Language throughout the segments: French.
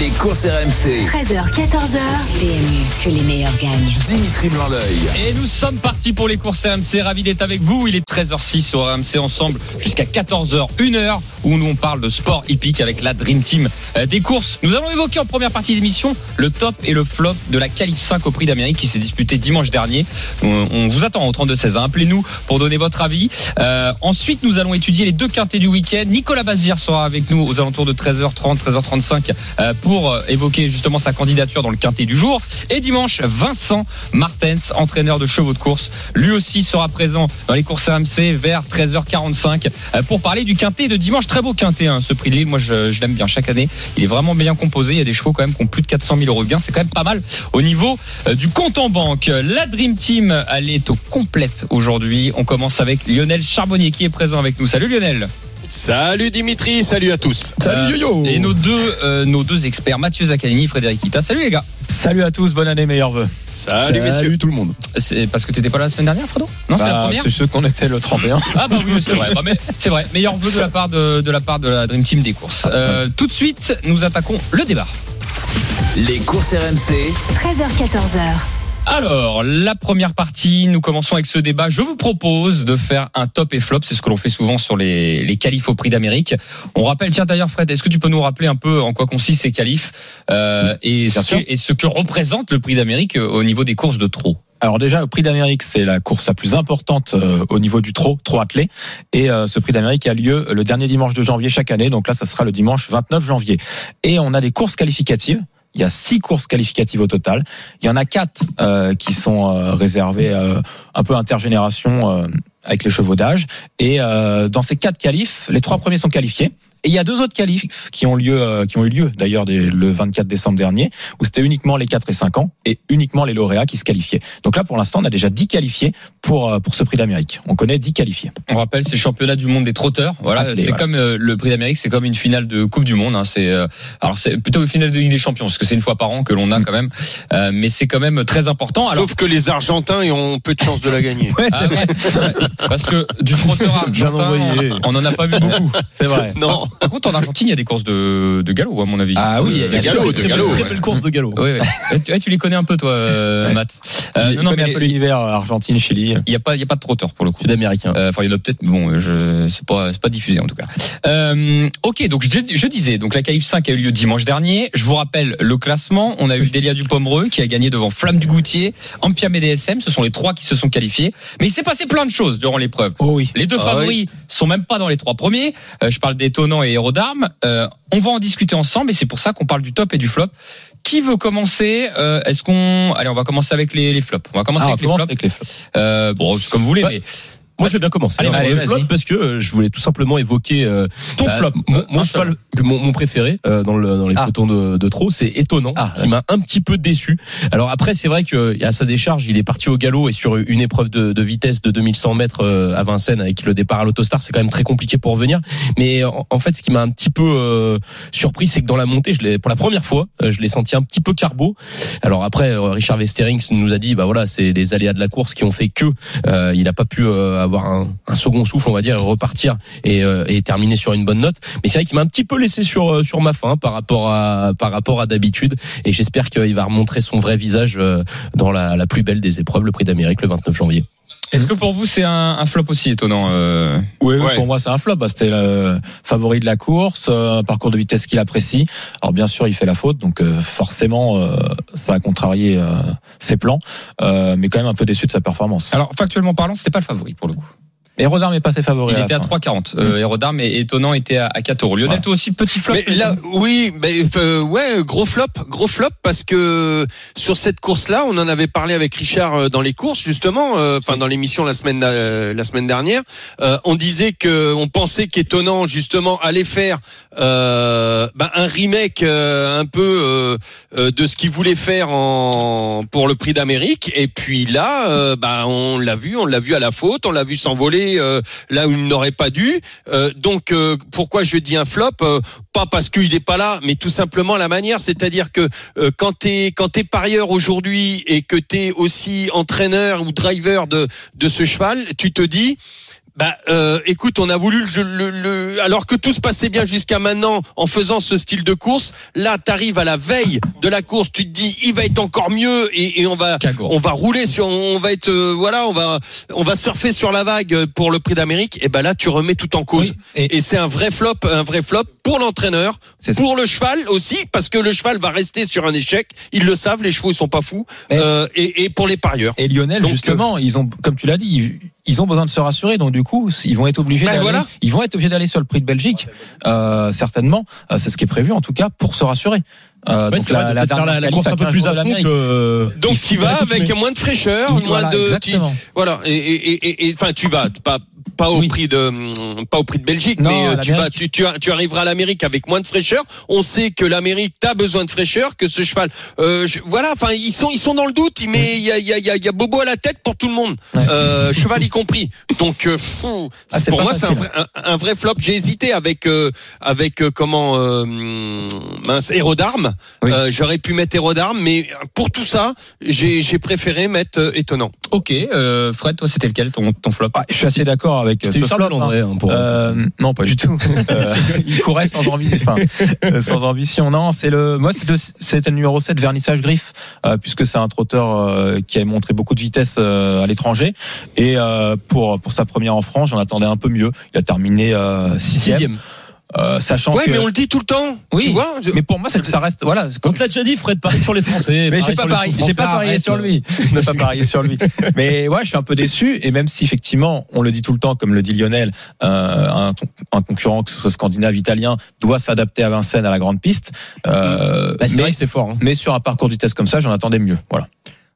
Les courses RMC. 13h, 14h. PMU, que les meilleurs gagnent. Dimitri Blanc-L'œil. Et nous sommes partis pour les courses RMC. Ravi d'être avec vous. Il est 13h06 sur RMC ensemble jusqu'à 14h, 1h où nous on parle de sport hippique avec la Dream Team euh, des courses. Nous allons évoquer en première partie d'émission le top et le flop de la Qualif 5 au Prix d'Amérique qui s'est disputé dimanche dernier. On, on vous attend au 32 16. hein. Appelez-nous pour donner votre avis. Euh, ensuite, nous allons étudier les deux quintés du week-end. Nicolas Bazir sera avec nous aux alentours de 13h30, 13h35 euh, pour euh, évoquer justement sa candidature dans le quintet du jour. Et dimanche, Vincent Martens, entraîneur de chevaux de course, lui aussi sera présent dans les courses RMC vers 13h45 euh, pour parler du quintet de dimanche. Très beau quintet, hein, ce prix de Lille. Moi, je, l'aime bien chaque année. Il est vraiment bien composé. Il y a des chevaux quand même qui ont plus de 400 000 euros de gain. C'est quand même pas mal au niveau euh, du compte en banque. La Dream Team, elle est au complète aujourd'hui. On commence avec Lionel Charbonnier qui est présent avec nous. Salut Lionel. Salut Dimitri, salut à tous. Euh, Et nos deux, euh, nos deux experts, Mathieu Zaccanini, Frédéric Kita. Salut les gars. Salut à tous, bonne année, meilleurs vœux. Salut, messieurs. tout le monde. C'est parce que t'étais pas là la semaine dernière, Fredo? Non, c'est la Bah, première. c'est ceux qu'on était le 31. Ah bah oui, c'est vrai. Bah, mais c'est vrai. Meilleur vœu de la part de, de la part de la Dream Team des courses. Euh, tout de suite, nous attaquons le débat. Les courses RMC. 13h, 14h. Alors, la première partie, nous commençons avec ce débat. Je vous propose de faire un top et flop. C'est ce que l'on fait souvent sur les, les qualifs au prix d'Amérique. On rappelle, tiens d'ailleurs Fred, est-ce que tu peux nous rappeler un peu en quoi consistent ces qualifs euh, et, ce, sûr. et ce que représente le prix d'Amérique euh, au niveau des courses de trot? Alors déjà, le prix d'Amérique, c'est la course la plus importante euh, au niveau du trot, trot attelé. Et euh, ce prix d'Amérique a lieu le dernier dimanche de janvier chaque année. Donc là, ça sera le dimanche 29 janvier. Et on a des courses qualificatives. Il y a six courses qualificatives au total. Il y en a quatre euh, qui sont euh, réservées euh, un peu intergénération euh, avec les chevaux d'âge. Et euh, dans ces quatre qualifs, les trois premiers sont qualifiés. Et il y a deux autres qualifs qui ont lieu, euh, qui ont eu lieu d'ailleurs le 24 décembre dernier, où c'était uniquement les 4 et 5 ans et uniquement les lauréats qui se qualifiaient. Donc là, pour l'instant, on a déjà 10 qualifiés pour euh, pour ce prix d'Amérique. On connaît 10 qualifiés. On rappelle, c'est le championnat du monde des trotteurs. Voilà, Attelé, c'est voilà. comme euh, le Prix d'Amérique, c'est comme une finale de Coupe du Monde. Hein. C'est euh, alors c'est plutôt une finale de Ligue des Champions parce que c'est une fois par an que l'on a quand même, Euh, mais c'est quand même très important. Alors, Sauf que les Argentins ils ont peu de chances de la gagner. Ouais, Ah ouais. parce que du trotteur argentin, envoyé. on en a pas vu beaucoup. c'est vrai. Non. Par contre, en Argentine, il y a des courses de, de galop, à mon avis. Ah oui, il y a Des galops, Très galop. Très belle course de galop. Eh, tu, eh, tu les connais un peu, toi, euh. Matt. Euh, Il non, non, mais un peu l'univers euh, Argentine, Chili. il y a pas, y a pas de trotteur pour le coup. Sud-américain. Euh, Enfin, il y en a peut-être. Bon, je c'est pas, c'est pas diffusé en tout cas. Euh, ok, donc je, je disais, donc la qualif 5 a eu lieu dimanche dernier. Je vous rappelle le classement. On a eu Delia Dupomereux qui a gagné devant Flamme du Goutier, Ampiam et DSM. Ce sont les trois qui se sont qualifiés. Mais il s'est passé plein de choses durant l'épreuve. Oh oui. Les deux Ah favoris sont même pas dans les trois premiers. Euh, je parle d'étonnant et héros d'armes. Euh, on va en discuter ensemble et c'est pour ça qu'on parle du top et du flop. Qui veut commencer Euh, Est-ce qu'on allez, on va commencer avec les, les flops. On va commencer Ah, on avec les commence flops. avec les flops. Euh, bon, comme vous voulez, Ouais. mais Moi, je vais bien commencer. Allez, hein. allez, Le flop, parce que euh, je voulais tout simplement évoquer euh, ton bah, flop. Mon, Euh, mon cheval, que mon, mon préféré euh, dans, le, dans les Ah. pelotons de, de trop, c'est étonnant. Ah, qui m'a un petit peu déçu. Alors après, c'est vrai que à sa décharge, il est parti au galop et sur une épreuve de, de vitesse de 2100 mètres euh, à Vincennes avec le départ à l'autostar, c'est quand même très compliqué pour revenir. Mais en, en fait, ce qui m'a un petit peu euh, surpris, c'est que dans la montée, je l'ai pour la première fois, euh, je l'ai senti un petit peu carbo. Alors après, euh, Richard Westerings nous a dit, bah voilà, c'est les aléas de la course qui ont fait que euh, il n'a pas pu euh, avoir un, second souffle, on va dire, et repartir et, euh, et terminer sur une bonne note. Mais c'est vrai qu'il m'a un petit peu laissé sur euh, ma faim par rapport à d'habitude. Et j'espère qu'il va remontrer son vrai visage euh, dans la, la plus belle des épreuves, le Prix d'Amérique, le 29 janvier. Est-ce que pour vous c'est un, un flop aussi étonnant euh, Oui, oui, Ouais. pour moi c'est un flop. Bah, C'était le favori de la course, euh, un parcours de vitesse qu'il apprécie. Alors bien sûr, il fait la faute, donc euh, forcément euh, ça a contrarié euh, ses plans, euh, mais quand même un peu déçu de sa performance. Alors factuellement parlant, c'était pas le favori pour le coup. Et Rodin n'est pas ses favoris. Il était à fin. 3,40. Euh, Hérodam et étonnant était à, à 4 euros. Lionel, Voilà. toi aussi petit flop. Mais là, oui, mais euh, ouais, gros flop, gros flop parce que sur cette course-là, on en avait parlé avec Richard euh, dans les courses justement, euh, enfin dans l'émission la semaine euh, la semaine dernière. Euh, on disait que on pensait qu'étonnant justement allait faire euh, bah, un remake euh, un peu euh, euh, de ce qu'il voulait faire en pour le Prix d'Amérique. Et puis là, euh, bah, on l'a vu, on l'a vu à la faute, on l'a vu s'envoler euh, là où il n'aurait pas dû. Donc pourquoi je dis un flop Pas parce qu'il n'est pas là, mais tout simplement la manière. C'est-à-dire que quand t'es quand t'es parieur aujourd'hui et que t'es aussi entraîneur ou driver de de ce cheval, tu te dis bah, euh, écoute, on a voulu le, le- le- alors que tout se passait bien jusqu'à maintenant en faisant ce style de course. Là, t'arrives à la veille de la course, tu te dis, il va être encore mieux et, et on va, on va rouler sur, on va être, euh, voilà, on va, on va surfer sur la vague pour le Prix d'Amérique. Et ben là, tu remets tout en cause. Oui, et- Et c'est un vrai flop, un vrai flop pour l'entraîneur, pour le cheval aussi, parce que le cheval va rester sur un échec. Ils le savent, les chevaux ils sont pas fous. Euh, et, et pour les parieurs. Et Lionel, Donc, justement, ils ont, comme tu l'as dit, ils, ils ont besoin de se rassurer. Donc du coup, ils vont être obligés Ben d'aller. voilà. Ils vont être obligés d'aller sur le prix de Belgique, euh, certainement. Euh, c'est ce qui est prévu, en tout cas, pour se rassurer. Euh, Ouais, donc c'est vrai, la, la course un peu 15 plus à fond que. Donc il tu vas avec moins de fraîcheur, moins voilà, de tu- exactement. voilà et et et et enfin tu vas pas pas au Oui. prix de pas au prix de Belgique Non, mais euh, tu vas tu tu, tu arriveras à l'Amérique avec moins de fraîcheur. On sait que l'Amérique a besoin de fraîcheur que ce cheval euh, je- voilà enfin ils sont ils sont dans le doute mais il y a il y a il y a, il y a Bobo à la tête pour tout le monde. Ouais. euh, cheval y compris. Donc euh, fou, Ah, c'est pour moi c'est un vrai un, un vrai flop. J'ai hésité avec euh, avec euh, comment mince Hérodarme. Oui. Euh, j'aurais pu mettre Hérodarme mais pour tout ça j'ai j'ai préféré mettre euh, étonnant. Ok, euh, Fred, toi, c'était lequel ton, ton flop? Ah, je suis assez d'accord avec euh, C'était une flop, hein. Hein, pour. Euh, non, pas du tout. Euh, il courait sans ambition. Enfin, euh, sans ambition. Non, c'est le. Moi, c'est le, c'est le numéro 7, vernissage griffe, euh, puisque c'est un trotteur euh, qui a montré beaucoup de vitesse euh, à l'étranger. Et euh, pour pour sa première en France, j'en attendais un peu mieux. Il a terminé euh, sixième, Sixième. Euh, sachant Ouais, que. mais on le dit tout le temps. Oui, tu vois. je- Mais pour moi, ça reste. Voilà. On comme- te l'a déjà dit, Fred, parie sur les Français. Mais j'ai pas parié, Français, j'ai pas parié sur lui. Je n'ai pas parié sur lui. Mais ouais, je suis un peu déçu. Et même si effectivement, on le dit tout le temps, comme le dit Lionel, euh, un, un concurrent que ce soit scandinave, italien, doit s'adapter à Vincennes à la grande piste. Euh, Bah, c'est mais, vrai que c'est fort. hein. mais sur un parcours de vitesse comme ça, j'en attendais mieux. Voilà.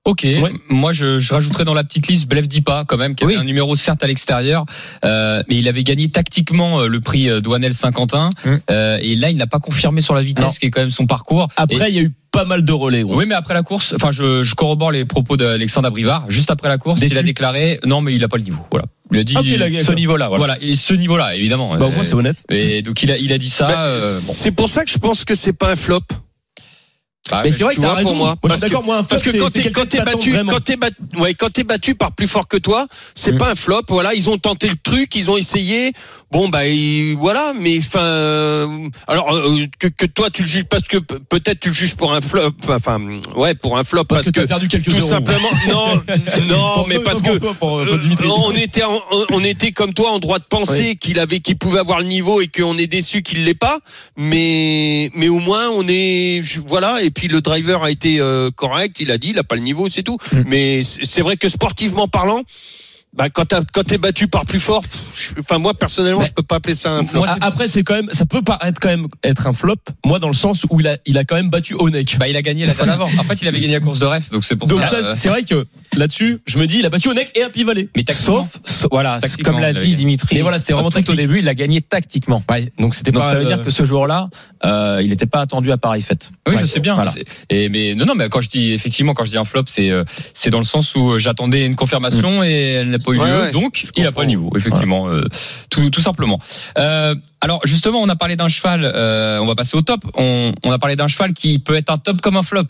Ok, moi je, je rajouterais dans la petite liste Blef Dipa quand même, qui avait Oui. un numéro certes à l'extérieur, euh, mais il avait gagné tactiquement euh, le prix euh, Douanel Saint-Quentin, Hum. euh, et là il n'a pas confirmé sur la vitesse, Non. qui est quand même son parcours. Après, il y a eu pas mal de relais. Gros. oui, mais après la course, enfin je, je corrobore les propos d'Alexandre Abrivard, juste après la course, Déçu. il a déclaré non mais il a pas le niveau. Voilà, il a dit Ah, la- Ce niveau-là, voilà. voilà, et ce niveau-là évidemment. Bah, au moins, c'est honnête. et donc il a il a dit ça. Bah, euh, bon. C'est pour ça que je pense que c'est pas un flop. Bah, Mais c'est vrai que t'as raison. pour moi. Moi, d'accord, moi, un Parce que flop, quand t'es quand t'es battu, quand t'es battu, ouais, quand t'es battu par plus fort que toi, c'est Mm. pas un flop. Voilà, ils ont tenté le truc, ils ont essayé. Bon bah et voilà, mais enfin, euh, alors euh, que, que toi tu le juges parce que pe- peut-être tu le juges pour un flop. Enfin, ouais, pour un flop Parce, parce, que, t'as perdu quelques tout euros. simplement. Non, non, mais parce que toi, pour, euh, on était en- on était comme toi en droit de penser qu'il avait qu'il pouvait avoir le niveau et qu'on est déçu qu'il l'ait pas mais mais au moins on est voilà et puis le driver a été euh, correct il a dit il a pas le niveau c'est tout Mm. mais c'est vrai que sportivement parlant bah quand t'as- quand t'es battu par plus fort je- enfin moi personnellement Mais- je peux pas appeler ça un flop A- Après, c'est quand même, ça peut paraître quand même être un flop. Moi, dans le sens où il a, il a quand même battu Onek. Bah, il a gagné la fois d'avant. En fait, il avait gagné la course de ref, donc c'est pour Donc ça. ça, euh, c'est vrai que là-dessus, je me dis, il a battu Onek et Happy Valley. mais tactiquement, Sauf, voilà, comme l'a dit. Dimitri. Mais voilà, c'était vraiment tout au début, il a gagné tactiquement. Ouais, donc c'était Donc pas. ça veut euh, dire que ce jour-là, euh, il n'était pas attendu à pareille fête. Oui, Ouais. je sais bien. Voilà. Et mais non, non, mais quand je dis effectivement, quand je dis un flop, c'est euh, c'est dans le sens où euh, j'attendais une confirmation et elle n'a pas eu Ouais, lieu, ouais, donc il a comprends. pas le niveau, effectivement, euh, tout, tout simplement. Euh, alors justement, on a parlé d'un cheval. euh, on va passer au top. On, on a parlé d'un cheval qui peut être un top comme un flop.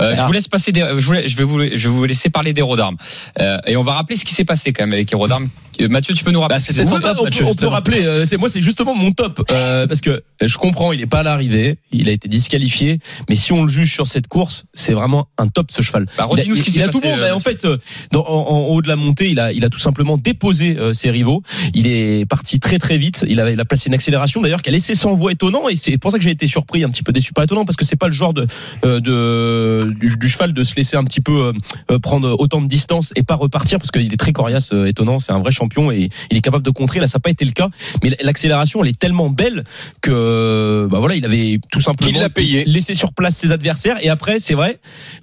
Euh, je vous laisse passer. Des, je, voulais- je vais vous je vais vous laisser parler d'Hérodarme. Euh, et on va rappeler ce qui s'est passé quand même avec Hérodarme. Euh, Mathieu, tu peux nous rappeler Bah, c'était son top, on, peut, on rappeler, euh, c'est moi, c'est justement mon top euh, parce que je comprends, il est pas à l'arrivée, il a été disqualifié, mais si on le juge sur cette course, c'est vraiment un top ce cheval. Bah, il a, ce qui il a tout passé, euh, mais en fait, dans- en, en haut de la montée, il a, il a tout simplement déposé euh, ses rivaux. Il est parti très très vite. Il a, il a placé une accélération d'ailleurs qui a laissé sans voix étonnant, et c'est pour ça que j'ai été surpris, un petit peu déçu, pas étonnant, parce que c'est pas le genre de, euh, de du, du cheval de se laisser un petit peu euh, prendre autant de distance et pas repartir, parce qu'il est très coriace, étonnant. C'est un vrai champion et il est capable de contrer. Là, ça n'a pas été le cas, mais l'accélération, elle est tellement belle que bah voilà, il avait tout simplement payé. laissé sur place ses adversaires. Et après, c'est vrai,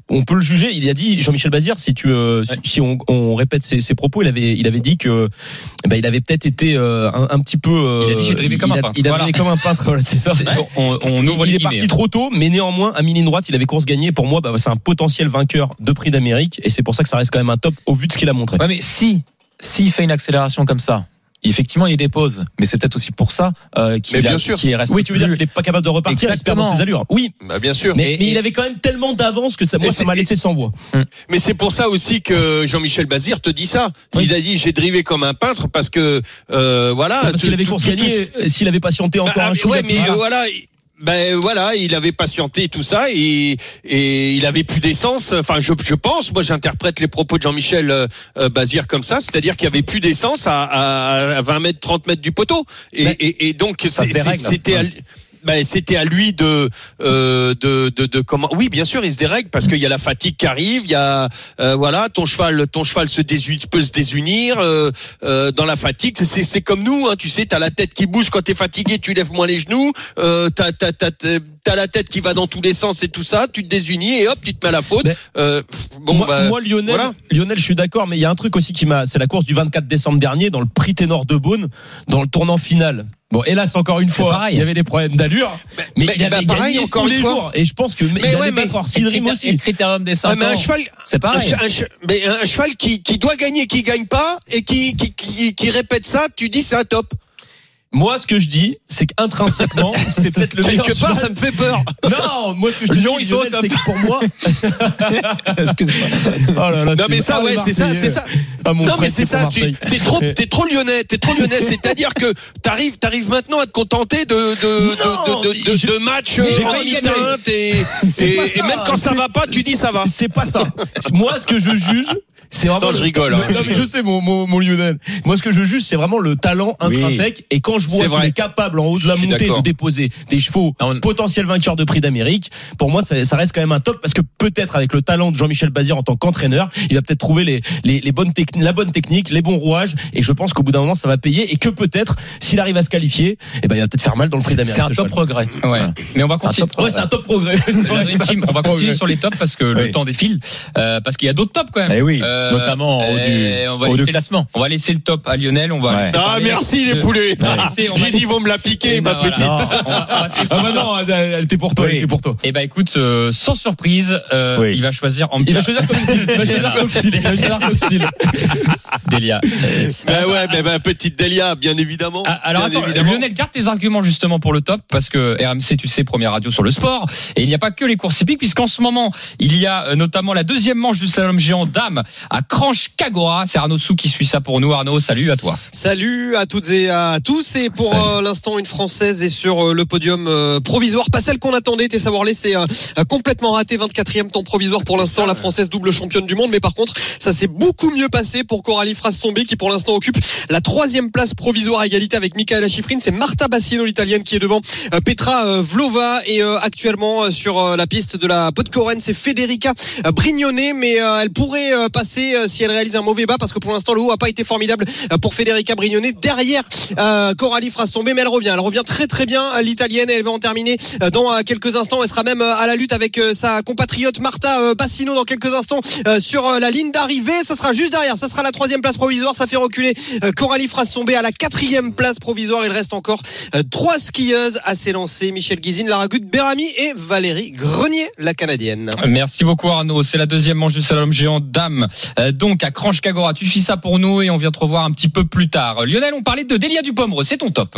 on peut le juger. Il a dit Jean-Michel Bazir, si tu si- si on, on répète ses, ses propos, il avait il avait dit que eh ben, il avait peut-être été euh, un, un petit peu. euh, Il a dit, j'ai drivé comme un peintre. il a Voilà. donné comme un peintre, voilà, c'est ça. C'est- on, on ouvre il est parti guillemets. trop tôt, mais néanmoins, à mi-ligne droite, il avait course gagnée. Pour moi, bah, c'est un potentiel vainqueur de prix d'Amérique, et c'est pour ça que ça reste quand même un top au vu de ce qu'il a montré. Ouais, mais si, s'il fait une accélération comme ça, effectivement, il dépose. Mais c'est peut-être aussi pour ça euh, qu'il Mais bien a- sûr. qu'il reste Oui, tu veux dire qu'il est pas capable de repartir, il se perd dans Exactement. ses allures. Oui, Bah, bien sûr. mais, Et- mais il et- avait quand même tellement d'avance que ça, moi, Et ça c'est- m'a laissé sans voix. Mais c'est pour ça aussi que Jean-Michel Bazir te dit ça. Oui. Il a dit j'ai drivé comme un peintre parce que euh, voilà. Parce qu'il avait course gagnée, euh, s'il avait patienté encore Bah, un chou. ouais, mais voilà. voilà. Ben voilà, il avait patienté tout ça et, et il avait plus d'essence. Enfin, je, je pense, moi j'interprète les propos de Jean-Michel euh, euh, Bazir comme ça, c'est-à-dire qu'il y avait plus d'essence à, à, à 20 mètres, 30 mètres du poteau. Et, Mais et, et donc c'est- c'était ben, c'était à lui de, euh, de, de, de comment. Oui, bien sûr, il se dérègle parce qu'il y a la fatigue qui arrive. Il y a euh, voilà, ton cheval, ton cheval se désu- peut se désunir euh, euh, dans la fatigue. C'est c'est comme nous, hein, tu sais, t'as la tête qui bouge quand t'es fatigué, tu lèves moins les genoux. Euh, t'as t'as t'as t'as- t'as la tête qui va dans tous les sens et tout ça. Tu te désunis et hop, tu te mets à la faute. Euh, bon, moi, bah, moi, Lionel, voilà. Lionel, je suis d'accord, mais il y a un truc aussi qui m'a, c'est la course du 24 décembre dernier dans le Prix Ténor de Beaune, dans le tournant final. Bon, hélas, encore une fois, pareil. il y avait des problèmes d'allure, mais, mais- il avait bah, pareil, gagné encore tous une les fois. jours. Et je pense que mais, il ouais, allait mais- battre Orsidrim Et aussi. Critérium des Ouais, 5 mais un cheval, C'est pareil. Un, che- un che- mais un cheval qui, qui doit gagner, qui gagne pas et qui, qui, qui, qui répète ça, tu dis c'est un top. Moi, ce que je dis, c'est qu'intrinsèquement, c'est peut-être le meilleur Quelque part, ça me fait peur. Non, moi, ce que je te Lyon, dis, ils sont Lionel, top. c'est que pour moi. Excusez-moi. Oh là là, Non mais ça, ouais, c'est ça, c'est ça. Ah, Non mais c'est ça. Tu t'es trop, t'es trop lyonnais, t'es trop lyonnais. C'est-à-dire que t'arrives, t'arrives maintenant à te contenter de de de, de, de, j'ai- de matchs j'ai en failli éteinte et, C'est et, même quand ça va pas, tu dis ça va. C'est pas ça. Moi, ce que je juge, c'est vraiment. Non, je le- rigole, hein, je non, mais rigole. je sais, mon, mon, mon Lionel. Moi, ce que je juge, c'est vraiment le talent Oui. intrinsèque. Et quand je vois qu'il est capable, en haut de la montée, de déposer des chevaux Non, on- potentiels vainqueurs de prix d'Amérique, pour moi, ça, ça reste quand même un top parce que peut-être avec le talent de Jean-Michel Bazir en tant qu'entraîneur, il va peut-être trouver les, les, les bonnes la bonne technique, les bons rouages. Et je pense qu'au bout d'un moment, ça va payer. Et que peut-être, s'il arrive à se qualifier, eh ben, il va peut-être faire mal dans le prix d'Amérique. C'est un top progrès. Ouais. Mais on va continuer. top Ouais, c'est un top progrès. On va continuer sur les tops parce que le temps défile, euh, parce qu'il y a d'autres tops quand même. Eh oui, Euh, notamment en haut euh, on va du, du laisser- classement. On va laisser le top à Lionel. On va. Ouais. Ah merci les de- poulets. J'ai dit ils vont me la piquer, Eh ma ben, voilà. petite. Non. On va- on va te laisser Ah bah non, elle, était pour toi, Oui. elle était pour toi. Eh ben écoute, euh, sans surprise, euh, Oui. il va choisir en Il va choisir comme style. Il va choisir comme style. Il va choisir comme style. Delia. Bah ouais, mais bah, petite Delia, bien évidemment. Ah, alors Bien attends, évidemment. Lionel, garde tes arguments justement pour le top, parce que RMC, tu sais, première radio sur le sport, et il n'y a pas que les courses hippiques, puisqu'en ce moment, il y a euh, notamment la deuxième manche du slalom géant dame à Cranche Cagora. C'est Arnaud Sou qui suit ça pour nous. Arnaud, salut à toi. Salut à toutes et à tous. Et pour euh, l'instant, une Française est sur euh, le podium euh, provisoire. Pas celle qu'on attendait. T'es savoir c'est complètement raté. 24e temps provisoire pour l'instant. La Française double championne du monde. Mais par contre, ça s'est beaucoup mieux passé pour Coralie Frassombi qui pour l'instant occupe la troisième place provisoire à égalité avec Michaela Schifrin. C'est Marta Bassino, l'italienne, qui est devant Petra Vlova. Et actuellement sur la piste de la Podcoren, c'est Federica Brignone. Mais elle pourrait euh, euh, si elle réalise un mauvais bas parce que pour l'instant, le haut a pas été formidable euh, pour Federica Brignone. Derrière euh, Coralie Frassombe, mais elle revient. Elle revient très très bien, l'italienne. Et elle va en terminer dans quelques instants. Elle sera même à la lutte avec sa compatriote Marta Bassino dans quelques instants sur la ligne d'arrivée. Ça sera juste derrière. Ça sera la troisième place provisoire. Ça fait reculer Coralie Frassombe à la quatrième place provisoire. Il reste encore trois skieuses à s'élancer. Michel Guizine, Lara Berami et Valérie Grenier, la canadienne. Merci beaucoup Arnaud. C'est la deuxième manche du slalom géant dame. Euh, donc à Cranche Cagora, tu suis ça pour nous et on vient te revoir un petit peu plus tard. Lionel, on parlait de Delia Dupombre, c'est ton top.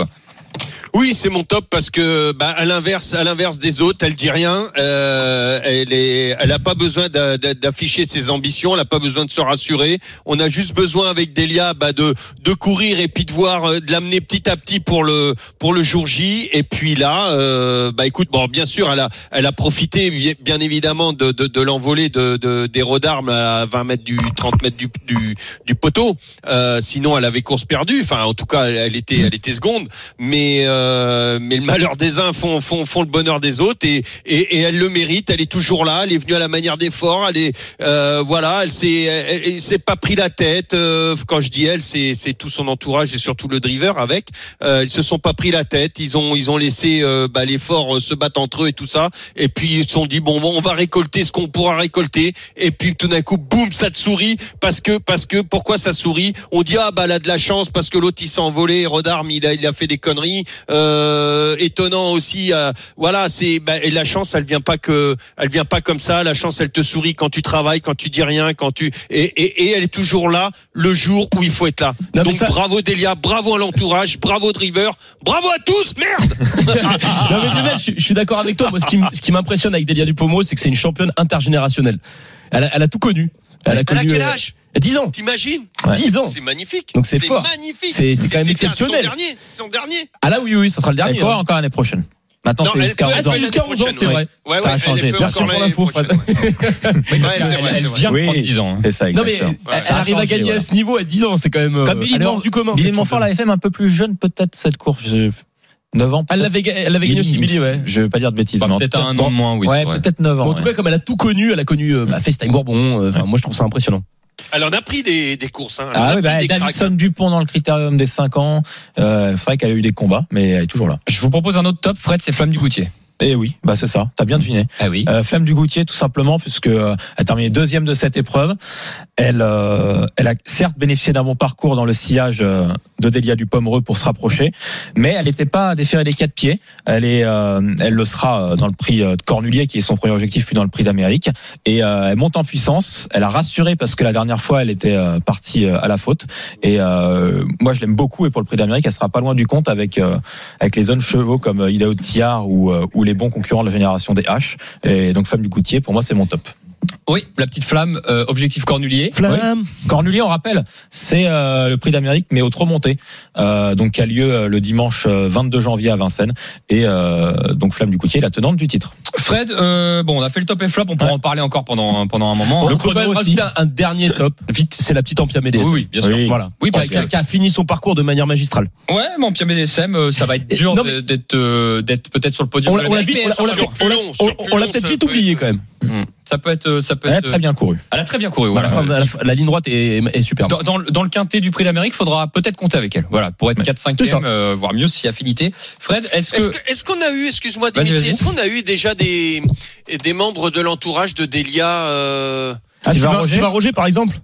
Oui, c'est mon top parce que, bah, à l'inverse, à l'inverse des autres, elle dit rien. Euh, elle est, elle a pas besoin d'a- d'a- d'afficher ses ambitions. Elle a pas besoin de se rassurer. On a juste besoin avec Delia, bah, de de courir et puis de voir, euh, de l'amener petit à petit pour le pour le jour J. Et puis là, euh, bah, écoute, bon, bien sûr, elle a elle a profité, bien- évidemment, de de, de de, de des d'armes à 20 mètres du 30 mètres du du, du poteau. Euh, sinon, elle avait course perdue. Enfin, en tout cas, elle était elle était seconde. Mais euh, mais le malheur des uns font, font, font le bonheur des autres et, et, et elle le mérite. Elle est toujours là. Elle est venue à la manière d'effort. Elle est euh, voilà. Elle s'est elle s'est pas pris la tête. Euh, quand je dis elle, c'est c'est tout son entourage et surtout le driver avec. Euh, ils se sont pas pris la tête. Ils ont ils ont laissé euh, bah, l'effort euh, se battre entre eux et tout ça. Et puis ils se sont dit bon, bon on va récolter ce qu'on pourra récolter. Et puis tout d'un coup boum ça te sourit parce que parce que pourquoi ça sourit? On dit ah bah elle a de la chance parce que l'autre il s'est envolé. Rodarme il a il a fait des conneries Euh, étonnant aussi. euh, voilà, c'est bah, la chance, elle vient pas que, elle vient pas comme ça. La chance, elle te sourit quand tu travailles, quand tu dis rien, quand tu et, et, et elle est toujours là le jour où il faut être là. Non, Donc ça- bravo Delia, bravo à l'entourage, bravo Driver, bravo à tous, merde. Non, mais Lionel, je, je suis d'accord avec toi. Moi, ce qui, m- ce qui m'impressionne avec Delia Dupomo, c'est que c'est une championne intergénérationnelle. Elle a, elle a tout connu. Elle a Elle connu. a quel euh, âge 10 ans. T'imagines 10 ans. C'est magnifique. Donc c'est fort. magnifique. C'est- quand même son exceptionnel. dernier, c'est son dernier. Ah là, oui, oui, ça sera le Elle dernier. courra hein. encore l'année prochaine. Maintenant, Non, c'est elle jusqu'à peut- 11 elle ans. Jusqu'à 11 ans, c'est vrai. Ouais, Ça a ouais, changé. elle peut Merci pour l'info, Fred. elle vient de Oui. prendre 10 ans. C'est ça, Non, mais exactement. elle, Ça a arrive à changé, gagner à ce niveau à 10 ans. C'est quand même. euh, Comme Billy, elle Montfort fait, mais un peu plus jeune, peut-être, cette course. Je- 9 ans. Elle l'avait, ga- elle avait gagné aussi, Billy, ouais. Je vais pas dire de bêtises. Bah, Peut-être un an de moins, oui. Ouais, peut-être 9 Bon, ans. en tout cas, comme elle a tout connu, elle a connu euh, bah, FaceTime Bourbon. euh, Enfin, moi, je trouve ça impressionnant. Elle en a pris des, des courses. Hein. Elle Ah oui, bah, Davidson hein. Dupont dans le critérium des 5 ans. Euh, c'est vrai qu'elle a eu des combats, mais elle est toujours là. Je vous propose un autre top, Fred, c'est Flamme du Goutier. Et oui, bah c'est ça. T'as bien deviné. Ah oui. Euh, Flamme du Goutier, tout simplement, puisque euh, elle a terminé deuxième de cette épreuve. Elle, euh, elle a certes bénéficié d'un bon parcours dans le sillage euh, de Delia du Pomereux pour se rapprocher, mais elle n'était pas déférée des quatre pieds. Elle est, euh, elle le sera dans le prix de Cornulier, qui est son premier objectif, puis dans le prix d'Amérique. Et euh, elle monte en puissance. Elle a rassuré parce que la dernière fois, elle était euh, partie euh, à la faute. Et euh, moi, je l'aime beaucoup. Et pour le prix d'Amérique, elle sera pas loin du compte avec euh, avec les zones chevaux comme Idaho Tiar ou, euh, ou les bons concurrents de la génération des H. Et donc, Femme du Goutier, pour moi, c'est mon top. Oui, la petite flamme, euh, objectif Cornulier. Flamme. Cornulier, on rappelle, c'est euh, le prix d'Amérique, mais au trop monté, euh, donc qui a lieu euh, le dimanche euh, 22 janvier à Vincennes. Et euh, donc Flamme du Goutier, la tenante du titre. Fred, euh, bon, on a fait le top et flop, on pourra Ouais. en parler encore pendant, pendant un moment. On hein. chrono rajouter un, un dernier top. Vite, c'est la petite Ampia Oui, BDSM. oui, bien sûr. Oui. Voilà. Oui, Qui a, parce qui a- que- qui a fini son parcours de manière magistrale. Ouais, mon Pierre BDSM, euh, ça va être dur d'être euh, d'être peut-être sur le podium. On l'a mais peut-être vite oublié quand même. Hum, Ça peut être, ça peut Elle a être. très bien couru. Elle a très bien couru. Voilà. la, fin, à la fin- la ligne droite est, est superbe. Dans, dans, le- dans le quintet du prix d'Amérique, faudra peut-être compter avec elle. Voilà, pour être Ouais. 4-5 C'est ça. euh, voire mieux si affinité. Fred, est-ce que est-ce qu'on a eu, excuse-moi est-ce qu'on a eu déjà des, des membres de l'entourage de Delia euh, Ah, Sylvain, Sylvain Roger Sylvain Roger, par exemple.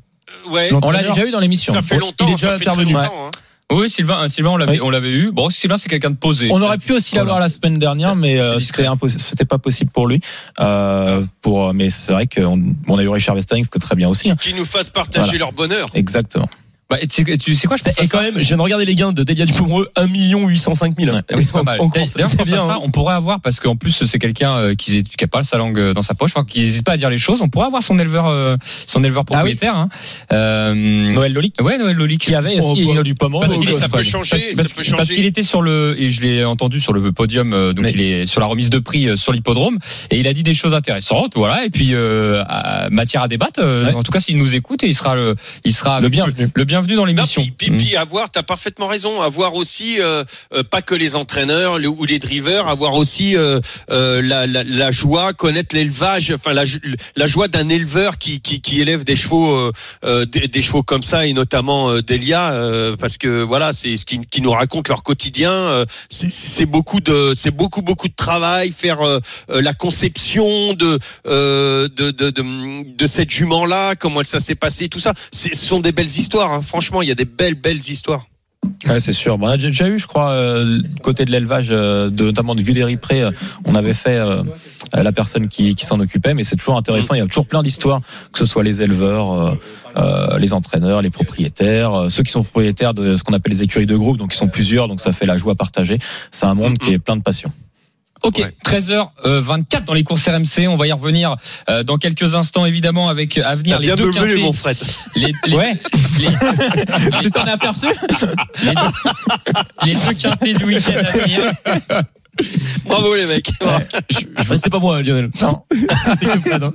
Ouais, On l'a déjà eu dans l'émission. ça fait longtemps, il est déjà ça fait très longtemps. hein. Oui, Sylvain, euh, Sylvain, on l'avait, Oui. on l'avait eu. Bon, Sylvain, c'est quelqu'un de posé. On aurait pu aussi l'avoir la semaine dernière, mais euh, c'était pas possible pour lui. Euh, pour, mais c'est vrai qu'on on a eu Richard Westering, c'était très bien aussi. hein. Qui nous fassent partager Voilà. leur bonheur. Exactement. Bah, et tu, sais- tu sais quoi, je pense à Et ça. quand même, je viens de regarder les gains de Delia Dupomereux, 1 805 000. Ouais. Oui, c'est pas mal. En D'ailleurs, course, d'ailleurs, je à bien. ça, hein. on pourrait avoir, parce qu'en plus, c'est quelqu'un euh, qui n'a pas sa langue euh, dans sa poche, enfin, qui n'hésite pas à dire les choses. On pourrait avoir son éleveur, euh, son éleveur Ah oui. propriétaire. hein. Euh, Noël Lolic, ouais, Noël Lolic. qui avait aussi pour- Elino du Pomereux. parce qu'il Ça peut parce- changer, ça parce, peut parce changer. qu'il était sur le et je l'ai entendu sur le podium euh, donc Mais- il est sur la remise de prix sur l'hippodrome et il a dit des choses intéressantes voilà et puis euh, matière à débattre Ouais. en tout cas s'il nous écoute il sera le il sera Le bienvenu. le bienvenu dans Non, l'émission puis, puis, puis avoir, t'as parfaitement raison, avoir aussi euh, euh, pas que les entraîneurs le- ou les drivers, avoir aussi euh, euh, la, la, la joie, connaître l'élevage, enfin la, la joie d'un éleveur qui, qui, qui élève des chevaux, euh, des, des chevaux comme ça et notamment euh, Delia, euh, parce que voilà, c'est ce qui, qui nous raconte leur quotidien. euh, c'est- beaucoup de, c'est beaucoup beaucoup de travail, faire la conception de, euh, de, de, de de cette jument là, comment ça s'est passé, tout ça. Ce sont des belles histoires. hein. Franchement, il y a des belles belles histoires. Ouais, c'est sûr. Bon, on a déjà eu, je crois, euh, côté de l'élevage, euh, de, notamment de Guderi Pré, euh, on avait fait la personne qui, qui s'en occupait, mais c'est toujours intéressant. Il y a toujours plein d'histoires, que ce soit les éleveurs, les entraîneurs, les propriétaires, ceux qui sont propriétaires de ce qu'on appelle les écuries de groupe, donc ils sont plusieurs, donc ça fait la joie partagée. C'est un monde qui est plein de passion. Ok, Ouais. 13h24 dans les courses RMC. On va y revenir euh, dans quelques instants, évidemment, avec à venir les deux quintés. Fred. Les, les- Ouais. les- tu t'en es aperçu les deux- les deux quintés du week-end à venir. Bravo les mecs. Je- C'est pas moi, Lionel. Non. C'est que Fred, hein.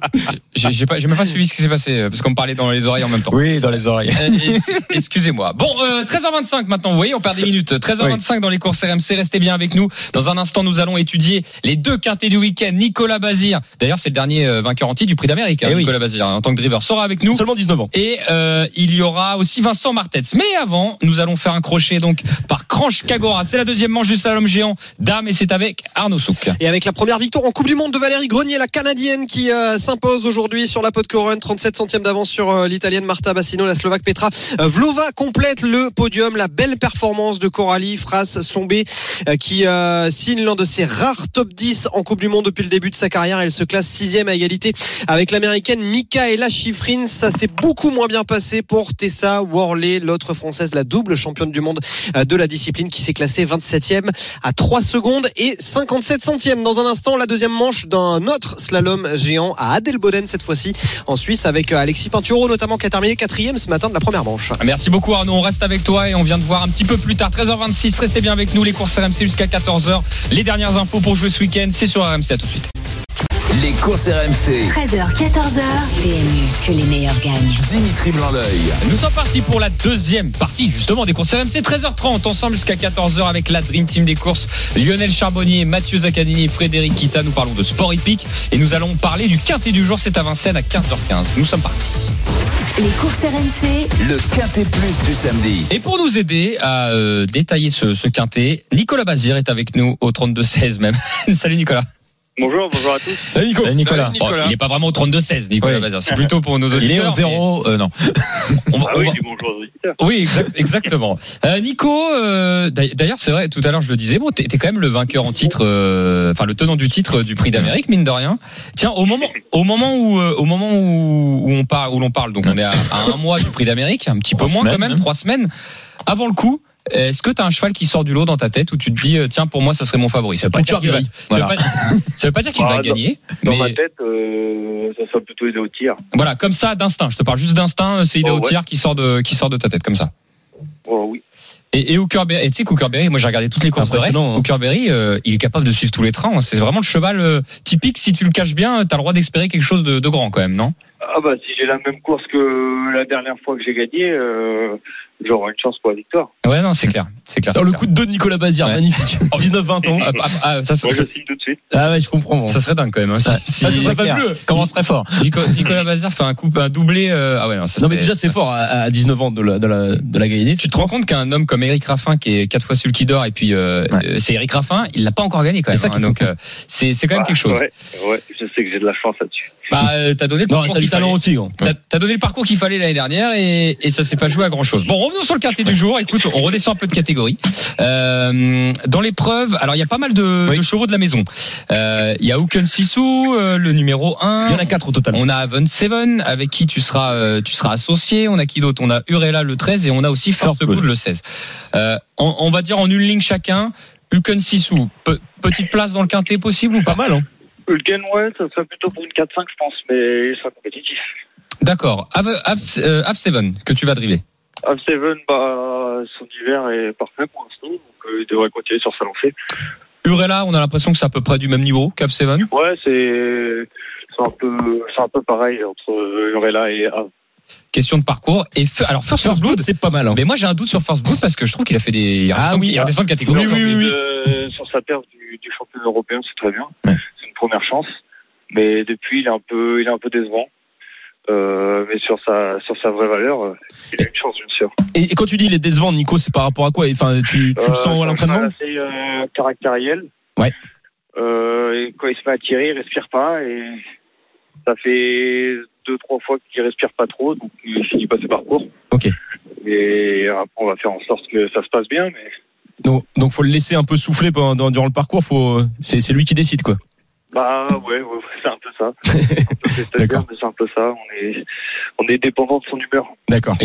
J'ai pas, j'ai même pas suivi ce qui s'est passé euh, parce qu'on me parlait dans les oreilles en même temps. Oui, dans les oreilles. Euh, ex- Excusez-moi. Bon, euh, 13h25 maintenant, vous voyez, on perd des minutes. 13h25 dans les courses RMC, restez bien avec nous. Dans un instant, nous allons étudier les deux quintés du week-end. Nicolas Bazir, d'ailleurs c'est le dernier euh, vainqueur titre du prix d'Amérique, hein, Eh oui. Nicolas Bazir, en tant que driver, sera avec nous. Seulement 19 ans. Et euh, il y aura aussi Vincent Martens. Mais avant, nous allons faire un crochet donc par Cranche Cagora. C'est la deuxième manche du slalom géant. Dame et c'est c'est avec Arnaud Souk. Et avec la première victoire en Coupe du Monde de Valérie Grenier, la Canadienne qui euh, s'impose aujourd'hui sur la Pot Couronne, 37 centièmes d'avance sur euh, l'Italienne Marta Bassino, la Slovaque Petra Vlova complète le podium. La belle performance de Coralie Fras Sombé euh, qui signe l'un de ses rares top 10 en Coupe du Monde depuis le début de sa carrière. Elle se classe sixième à égalité avec l'américaine Michaela Schifrin. Ça s'est beaucoup moins bien passé pour Tessa Worley, l'autre française, la double championne du monde de la discipline qui s'est classée 27e à 3 secondes et 57 centièmes. Dans un instant, la deuxième manche d'un autre slalom géant à Adelboden cette fois-ci en Suisse avec euh, Alexis Pinturo notamment qui a terminé quatrième ce matin de la première manche. Merci beaucoup Arnaud, on reste avec toi et on vient de voir un petit peu plus tard, 13h26, restez bien avec nous, les courses RMC jusqu'à 14h. Les dernières infos pour jouer ce week-end, c'est sur RMC, à tout de suite. Les courses RMC. 13h, 14h. PMU, que les meilleurs gagnent. Dimitri Blanc-L'œil. Nous sommes partis pour la deuxième partie justement des courses RMC 13h30 ensemble jusqu'à 14h avec la Dream Team des courses Lionel Charbonnier, Mathieu Zaccanini et Frédéric Kita. Nous parlons de sport hippique et nous allons parler du quintet du jour. C'est à Vincennes à 15h15. Nous sommes partis. Les courses RMC, Le Quintet Plus du samedi. Et pour nous aider à euh, détailler ce, ce quintet, Nicolas Bazir est avec nous au 32-16 même. Salut Nicolas. Bonjour, bonjour à tous. Salut Nico. Salut, Nicolas. Salut, Nicolas. Bon, il n'est pas vraiment au 32-16 Nicolas Oui. C'est plutôt pour nos auditeurs. Il est au mais zéro, euh, non. on va- Ah on oui, va- bonjour aux auditeurs. Oui, exact- exactement. Euh, Nico, euh, d'ailleurs, c'est vrai, tout à l'heure, je le disais, bon, t'es quand même le vainqueur en titre, euh, enfin, le tenant du titre du prix d'Amérique, mine de rien. Tiens, au moment, au moment où, euh, au moment où, où on parle, où l'on parle, donc on est à, à un mois du prix d'Amérique, un petit peu moins quand même, même. trois semaines. Avant le coup, est-ce que tu as un cheval qui sort du lot dans ta tête où tu te dis, euh, tiens, pour moi, ça serait mon favori? Ça veut pas dire qu'il va, ça veut Voilà. pas- ça veut pas dire qu'il Ah, va non. gagner. Dans mais ma tête, euh, ça sera plutôt aidé au tir. voilà, comme ça, d'instinct. Je te parle juste d'instinct, c'est Ida Oh, ouais. Otiar qui sort de, qui sort de ta tête, comme ça. Oh, oui. Et, et Berry, tu sais Berry, moi j'ai regardé toutes les courses de rêve. Hein. Berry, euh, il est capable de suivre tous les trains. hein. C'est vraiment le cheval euh, typique. Si tu le caches bien, t'as le droit d'espérer quelque chose de, de grand quand même, non? Ah bah si j'ai la même course que la dernière fois que j'ai gagné, euh, j'aurai une chance pour la victoire. Ouais, non, c'est clair, c'est clair. Dans le clair. coup de deux de Nicolas Bazir, Ouais. magnifique. 19-20 ans. Ah, ah, ah, ça, ça, Moi ça, je signe tout de suite. Ah ouais, je comprends. bon. ça serait dingue quand même. hein. Si- si- Ah, ça serait pas bleu. Commencerait fort. Nico- Nicolas Bazir fait un coup, un doublé. euh, ah ouais, non, ça Non mais déjà c'est fort à, à 19 ans de la, de la, de la gagner. Tu te rends compte qu'un homme comme Eric Raffin, qui est quatre fois Sulky d'or, et puis euh, Ouais. euh, c'est Eric Raffin, il l'a pas encore gagné quand même. C'est ça hein. faut donc euh, c'est c'est quand même Ah, quelque chose. Ouais, ouais, je sais que j'ai de la chance là-dessus. Bah, euh, t'as donné le Non, parcours du talent fallait. aussi. gros. T'as donné le parcours qu'il fallait l'année dernière et, et ça s'est pas joué à grand chose. Bon, revenons sur le quartier du jour. Écoute, on redescend un peu de catégorie. Euh, dans l'épreuve, alors il y a pas mal de, Oui. de chevaux de la maison. Euh, Il y a Hooken Sissou, euh, le numéro 1. Il y en a 4 au total. On a Avon Seven avec qui tu seras euh, tu seras associé. On a qui d'autre? On a Urella le 13 et on a aussi Force Blood. le 16. Euh, on, on va dire en une ligne chacun. Hooken Sissou, pe- petite place dans le quintet possible ou pas? Pas mal, hein. Ulken, ouais, ça serait plutôt pour une 4-5 je pense, mais il sera compétitif. D'accord. Av, Av, euh, Av Seven que tu vas driver. Av Seven, bah, son hiver est parfait pour l'instant, donc euh, il devrait continuer sur sa lancée. Urella, on a l'impression que c'est à peu près du même niveau qu'Av Seven. Ouais, c'est c'est un peu c'est un peu pareil entre Urella et Av. Question de parcours. Et f- alors First, First Blood, c'est pas mal. hein. mais moi j'ai un doute sur First Blood parce que je trouve qu'il a fait des il Ah redescend- oui, il redescend de catégorie. Oui, oui, oui, oui. Euh, sur sa perte du, du championnat européen, c'est très bien. Ouais. C'est première chance. Mais depuis, il est un peu, il est un peu décevant. Euh, mais sur sa, sur sa vraie valeur, euh, il a une chance, bien sûr. Et, et quand tu dis il est décevant, Nico, c'est par rapport à quoi? Enfin, tu, tu Euh, le sens c'est à l'entraînement? assez euh, caractériel. Ouais. Et quand il se met à tirer, il respire pas. Et ça fait deux, trois fois qu'il respire pas trop. Donc il finit pas ses parcours. Ok. Et après, on va faire en sorte que ça se passe bien. Mais Donc, donc faut le laisser un peu souffler pendant, durant le parcours. Faut, c'est, c'est lui qui décide quoi. Bah ouais, ouais, ouais, c'est un peu ça. C'est un peu c'est-à-dire, D'accord. mais c'est un peu ça. On est, on est dépendant de son humeur. D'accord.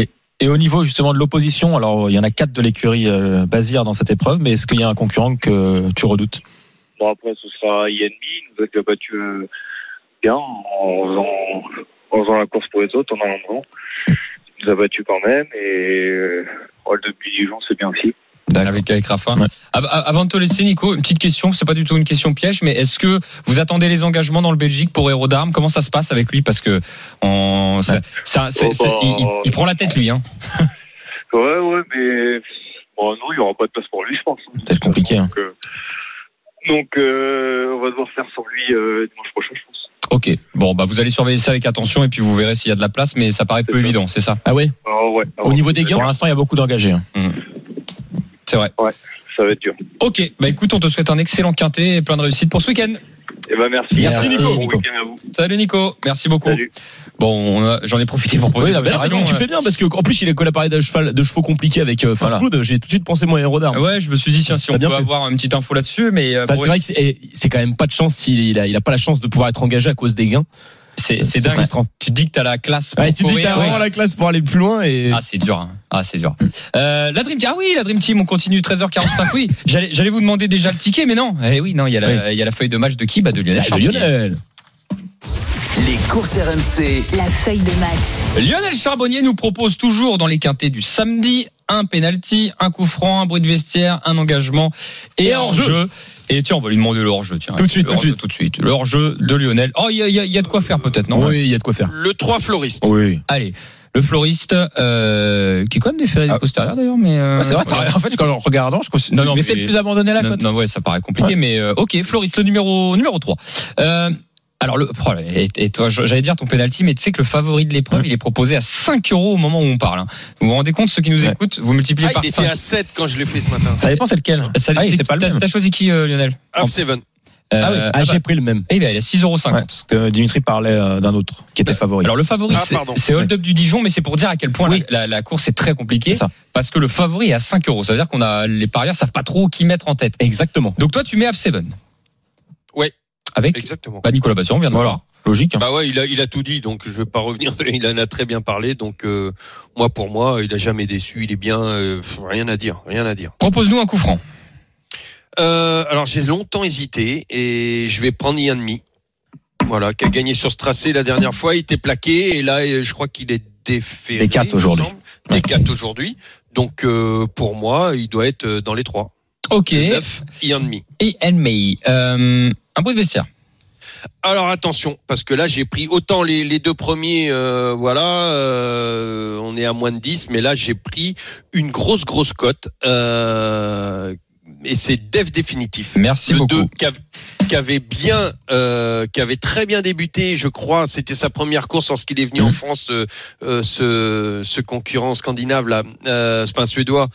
Et au niveau justement de l'opposition, alors il y en a quatre de l'écurie euh, Bazir dans cette épreuve, mais est-ce qu'il y a un concurrent que tu redoutes? Bon après, ce sera Yann Il nous a déjà battu euh, bien en faisant, en faisant la course pour les autres, en allant devant. Il nous a battu quand même et euh, le depuis Dijon, c'est bien aussi. Avec, avec Rafa. Ouais. Avant de te laisser, Nico, une petite question. C'est pas du tout une question piège, mais est-ce que vous attendez les engagements dans le Belgique pour Héros d'Armes Comment ça se passe avec lui? Parce que on, ça, ça- c'est- Oh, c'est- bah, il, prend la tête lui. Hein. Ouais, ouais, mais bon, non, il n'y aura pas de place pour lui, je pense. C'est compliqué, hein. Donc, euh, donc, euh, on va devoir faire sans lui euh, dimanche prochain, je pense. Ok. Bon, bah vous allez surveiller ça avec attention et puis vous verrez s'il y a de la place, mais ça paraît peu ça. évident, c'est ça? Ah ouais. Ah ouais. Au niveau des gains Pour l'instant, il y a beaucoup d'engagés. hein. C'est vrai. ça va être dur. Ok, bah écoute, on te souhaite un excellent quintet et plein de réussite pour ce week-end. Eh ben merci. Merci, Nico. Bon week-end à vous. Salut Nico, merci beaucoup. Salut. Bon, on a- j'en ai profité pour poser Oui, raison, tu fais bien parce que en plus il est collé de cheval, de chevaux compliqués avec euh, Voilà. J'ai tout de suite pensé moi héros d'armes. Ouais, je me suis dit tiens si on bien peut fait. avoir une petite info là-dessus, mais pour- c'est vrai que c'est et c'est quand même pas de chance s'il il a, il a pas la chance de pouvoir être engagé à cause des gains. C'est dingue. frustrant. Tu te dis que t'as la classe. Pour Ouais, tu te dis que t'as vraiment ouais. la classe pour aller plus loin et Ah c'est dur, hein. ah c'est dur. Euh, la Dream Team, ah oui la Dream Team, on continue 13h45. Oui, j'allais vous demander déjà le ticket, mais non. Eh oui non, il y a la, il y a la feuille de match de qui? Bah de Lionel. Ah. Lionel. Les courses RMC. La feuille de match. Lionel Charbonnier nous propose toujours dans les quintés du samedi un penalty, un coup franc, un bruit de vestiaire, un engagement et, Et un heur-jeu. Et tiens, on va lui demander le hors-jeu. Tiens, Tout de suite, tout de suite. tout de suite. Le hors-jeu de Lionel. Oh, il y a, il y a- il y a de quoi faire peut-être, non Oui, il y a de quoi faire. Le 3 floriste. Oui. Allez, le floriste, euh, qui est quand même déféré Ah. du postérieur d'ailleurs, mais. euh, Ouais, c'est vrai, en fait, quand en regardant, je considère. Non, non, mais c'est le plus abandonné la Non, cote. non, ouais, ça paraît compliqué, Ouais. mais euh, ok, Floris, le numéro numéro 3. Euh, alors le et, et toi, j'allais dire ton penalty, mais tu sais que le favori de l'épreuve, il est proposé à 5 euros au moment où on parle. hein. Vous vous rendez compte, ceux qui nous Ouais. écoutent, vous multipliez Ah, par il était 5. à 7 quand je l'ai fait ce matin. Ça dépend, c'est lequel. Ça, Ah c'est- pas le t'as- même. T'as choisi qui, euh, Lionel? Half 7. Euh, Ah oui. Ah, bah, j'ai pris le même. eh ben, il est à 6,50 Ouais, parce que Dimitri parlait euh, d'un autre qui était favori. Alors le favori, Ah, c'est- Hold Up du Dijon, mais c'est pour dire à quel point Oui. la, la- la course est très compliquée. C'est ça. Parce que le favori est à 5 euros. Ça veut dire qu'on a les parieurs savent pas trop qui mettre en tête. Exactement. Donc toi, tu mets F7. Ouais. Avec Exactement. bah, Nicolas Bassion, on vient de Voilà. voir. Logique. hein. Bah ouais, il a, il a tout dit, donc je vais pas revenir. Il en a très bien parlé, donc euh, moi pour moi, il a jamais déçu. Il est bien, euh, rien à dire, rien à dire. Propose-nous un coup franc. Euh, alors j'ai longtemps hésité et je vais prendre Yanmi. Voilà, qui a gagné sur ce tracé la dernière fois. Il était plaqué et là, je crois qu'il est déféré. Des quatre il me aujourd'hui. semble. Des quatre aujourd'hui. Donc euh, pour moi, il doit être dans les trois. Ok. Le neuf, Yanmi. Et. Euh, un bruit de vestiaire. Alors attention, parce que là j'ai pris autant les, les deux premiers, euh, voilà, euh, on est à moins de 10, mais là j'ai pris une grosse grosse cote, euh, et c'est Def définitif. Merci le beaucoup. 2 qui, av- qui avait bien, euh, qui avait très bien débuté, je crois, c'était sa première course lorsqu'il est venu en France, euh, euh, ce, ce concurrent scandinave là, euh, enfin suédois,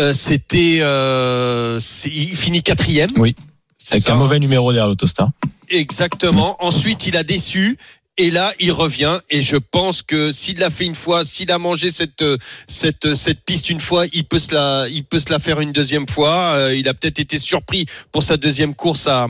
euh, c'était, euh, il finit quatrième. Oui. C'est Avec ça, un hein mauvais numéro derrière l'autostar. Exactement. Ensuite, il a déçu. Et là, il revient. Et je pense que s'il l'a fait une fois, s'il a mangé cette euh, cette euh, cette piste une fois, il peut se la il peut se la faire une deuxième fois. Euh, il a peut-être été surpris pour sa deuxième course à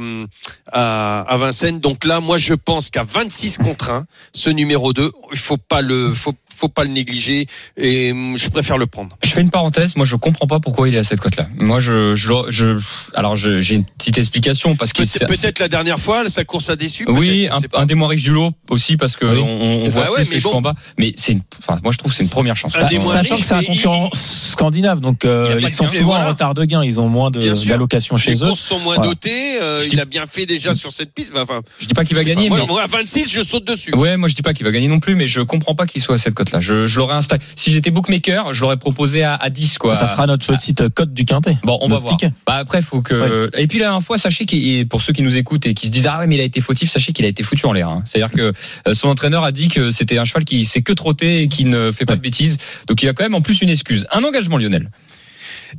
à Vincennes. Donc là, moi, je pense qu'à 26 contre 1, ce numéro 2, il faut pas le faut faut pas le négliger. Et hum, je préfère le prendre. Je fais une parenthèse. Moi, je comprends pas pourquoi il est à cette cote-là. Moi, je, je, je alors j'ai une petite explication parce que Peut- Peut-être la dernière fois, sa course a déçu. Oui, un, un des moins riches du lot aussi parce que Oui. on, on Bah voit ouais, plus mais les bon. en bas. Mais c'est, enfin, moi je trouve que c'est une première chance. Un des moins Sachant riches, que c'est un il- concurrent scandinave, donc euh, Il ils sont souvent voilà. en retard de gain, ils ont moins d'allocations chez les eux. courses sont moins Voilà. dotées. euh, il dis- a bien fait déjà sur cette piste. Enfin, Je dis pas qu'il va gagner, moi, à 26, je saute dessus. Ouais, moi je dis pas qu'il va gagner non plus, mais je comprends pas qu'il soit à cette cote-là. Je, je l'aurais installé. Si j'étais bookmaker, je l'aurais proposé à, à 10 quoi. Ça sera notre petite cote du quintet. Bon, on va voir. Bah après, faut que. Et puis la dernière fois, sachez qu'il, pour ceux qui nous écoutent et qui se disent ah ouais mais il a été fautif, sachez qu'il a été foutu en l'air. hein. C'est-à-dire que euh, son entraîneur a dit que c'était un cheval qui sait que trotter et qui ne fait pas de bêtises. Donc il a quand même en plus une excuse, un engagement Lionel.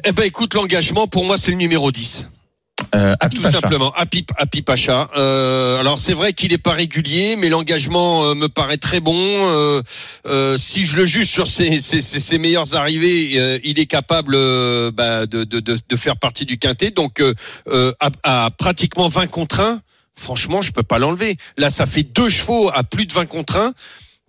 Eh ben, écoute, l'engagement, pour moi, c'est le numéro 10. Euh, Tout simplement, Happy, Happy Pacha. Euh, alors c'est vrai qu'il n'est pas régulier, mais l'engagement euh, me paraît très bon. Si je le juge sur ses, ses, ses- ses meilleures arrivées, il est capable bah, de, de, de, de faire partie du quintet. Donc à, à pratiquement 20 contre 1, franchement, je peux pas l'enlever. Là, ça fait deux chevaux à plus de 20 contre 1.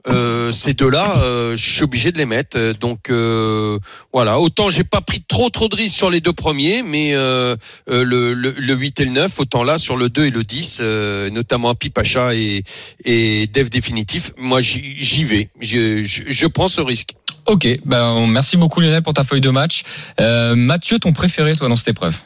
Euh, ces deux-là, euh, je suis obligé de les mettre. Euh, Donc euh, voilà. Autant j'ai pas pris trop trop de risques sur les deux premiers, mais euh, le, le, le 8 et le 9, autant là sur le 2 et le 10, euh, notamment Pipacha et, et Dev définitif, moi j'y vais. Je, je, je prends ce risque. Ok, ben merci beaucoup Lionel pour ta feuille de match. Mathieu, ton préféré toi dans cette épreuve?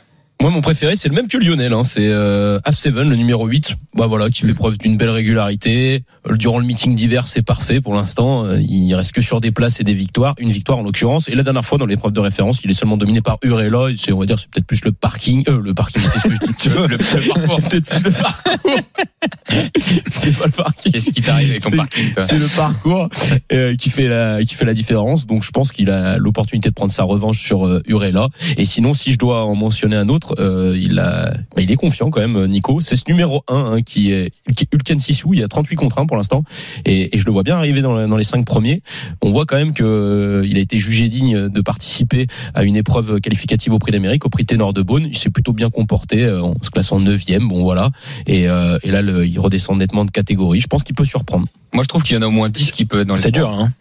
Moi, mon préféré, c'est le même que Lionel. Hein. C'est euh, F7, le numéro 8. Bah voilà, qui fait preuve d'une belle régularité. Euh, Durant le meeting d'hiver, c'est parfait pour l'instant. Euh, Il reste que sur des places et des victoires. Une victoire en l'occurrence. Et la dernière fois, dans l'épreuve de référence, il est seulement dominé par Urela. Et C'est, on va dire, c'est peut-être plus le parking. Euh, le parking, qu'est-ce que je dis Le, le- parcours. C'est peut-être plus le parcours. c'est pas le parking. Qu'est-ce qui t'arrive avec ton C'est- parking, toi C'est le parcours euh, qui fait la qui fait la différence. Donc je pense qu'il a l'opportunité de prendre sa revanche sur euh, Urela. Et sinon, si je dois en mentionner un autre, euh, il a, bah, il est confiant quand même, Nico. C'est ce numéro 1 qui est qui est Ulken Sissou. Il y a 38 contre 1 pour l'instant, et, et je le vois bien arriver dans, les cinq premiers. On voit quand même que euh, a été jugé digne de participer à une épreuve qualificative au Prix d'Amérique, au Prix Ténor de Beaune. Il s'est plutôt bien comporté, euh, en se classant 9e. Bon voilà. Et, euh, et là, le- il redescend nettement de catégorie. Je pense qu'il peut surprendre. Moi, je trouve qu'il y en a au moins 10 qui peuvent être dans les C'est dur, hein.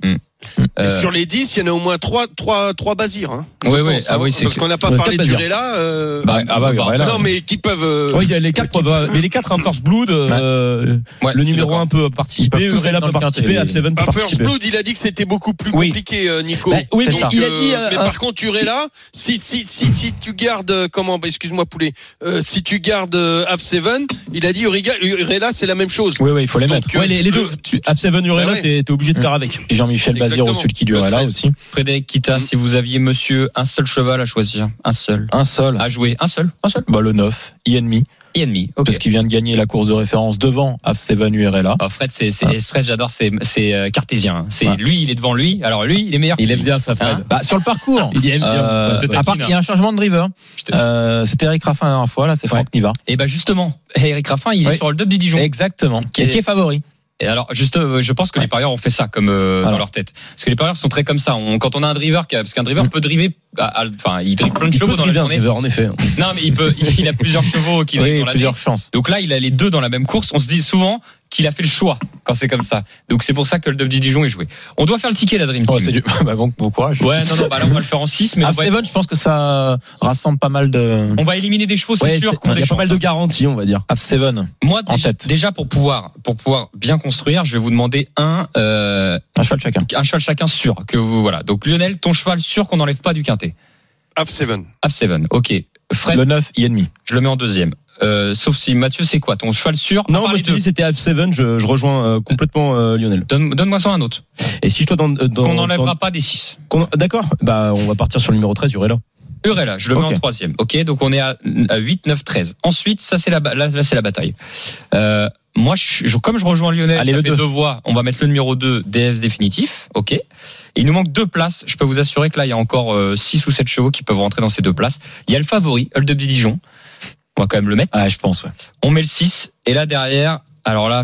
Et Euh, sur les 10, il y en a au moins 3, 3, 3 basirs. Hein, ouais. pense, Ah hein. oui, c'est Parce qu'on n'a pas parlé quatre du basirs. Rela. Euh... Bah, ah bah oui, Rela. non, mais qui peuvent. euh, Oui, il y a les quatre, peuvent- mais les quatre, un First Blood, euh, ouais, le numéro d'accord. 1 peut participer, dans peut participer, quintet, F7 peut Bah, First participer. Blood, il a dit que c'était beaucoup plus Oui. compliqué, euh, Nico. Bah, oui, C'est mais ça. il a Euh, dit, euh, mais par contre, Urela, si si si si tu gardes euh, comment bah, excuse-moi poulet, euh, si tu gardes euh, F7, il a dit Urela c'est la même chose. Oui, oui, il faut les mettre. euh, les, deux. le- Tu, F7 Urela, Bah ouais. t'es obligé de faire avec. Jean-Michel Exactement. au sulky du Le Rela 13. aussi. Frédéric Kita, Mm. si vous aviez monsieur un seul cheval à choisir, un seul, Un seul. Ah, à jouer, un seul, un seul, Bah, le 9, Ienmi, et ennemi. Ok. parce qu'il vient de gagner la course de référence devant F7 URLA. Oh, Fred, c'est, c'est, Ah. Fred, j'adore, c'est, c'est euh, cartésien. hein. C'est Ouais. lui, il est devant lui. Alors lui, il est meilleur. Il que aime bien ça, Fred. Hein Bah, sur le parcours. Il aime bien. Euh, à part, il y a un changement de driver. Euh, C'était Eric Raffin la dernière fois, là, c'est Franck Niva. Et bah justement, Eric Raffin, il est sur le dub du Dijon. Exactement. Qui est- qui est favori. Et alors, juste, euh, je pense que les parieurs ont fait ça comme euh, dans leur tête. Parce que les parieurs sont très comme ça. On- quand on a un driver, qui a- parce qu'un driver Mm. peut driver, à- à- enfin, il drive plein de Il chevaux dans la journée. driver, en effet. Non, mais il peut, il a plusieurs chevaux qui Oui, dans la plusieurs chances. Donc là, il a les deux dans la même course. On se dit souvent qu'il a fait le choix quand c'est comme ça. Donc c'est pour ça que le Dub du Dijon est joué. On doit faire le ticket, la Dream Team. Oh, c'est du... bah, bon, bon courage. Ouais, non, non, bah là, on va le faire en 6, mais F7, je pense que ça rassemble pas mal de. on va éliminer des chevaux, c'est Ouais, sûr qu'on il y a pas mal de garanties, on va dire. F7, Moi, en déjà, tête. déjà, pour pouvoir, pour pouvoir bien construire, je vais vous demander un, euh, un cheval chacun. un cheval chacun sûr que vous, voilà. Donc Lionel, ton cheval sûr qu'on n'enlève pas du quintet. F7. F7, ok. Fred, Le 9, Ienmi. je le mets en deuxième. Euh, sauf si Mathieu, c'est quoi ton cheval sûr? Non, moi je te dis c'était F7, je, je rejoins euh, complètement euh, Lionel. Donne- Donne-moi ça un autre. Et si je dois dans, dans Qu'on n'enlèvera dans- pas des 6. qu'on- D'accord, bah on va partir sur le numéro 13, Urela. Urella, je le mets Ok. en troisième. Ok, donc on est à, à 8, 9, 13. Ensuite, ça c'est la, là, là, c'est la bataille. Euh, moi, je, je- comme je rejoins Lionel, Allez, ça le fait deux. voix. On va mettre le numéro 2, DF définitif. Ok? Et il nous manque deux places. Je peux vous assurer que là, il y a encore 6 ou 7 chevaux qui peuvent rentrer dans ces deux places. Il y a le favori, Hold Up du Dijon. On va quand même le mettre. Ah, je pense, ouais. On met le 6. Et là, derrière, alors là,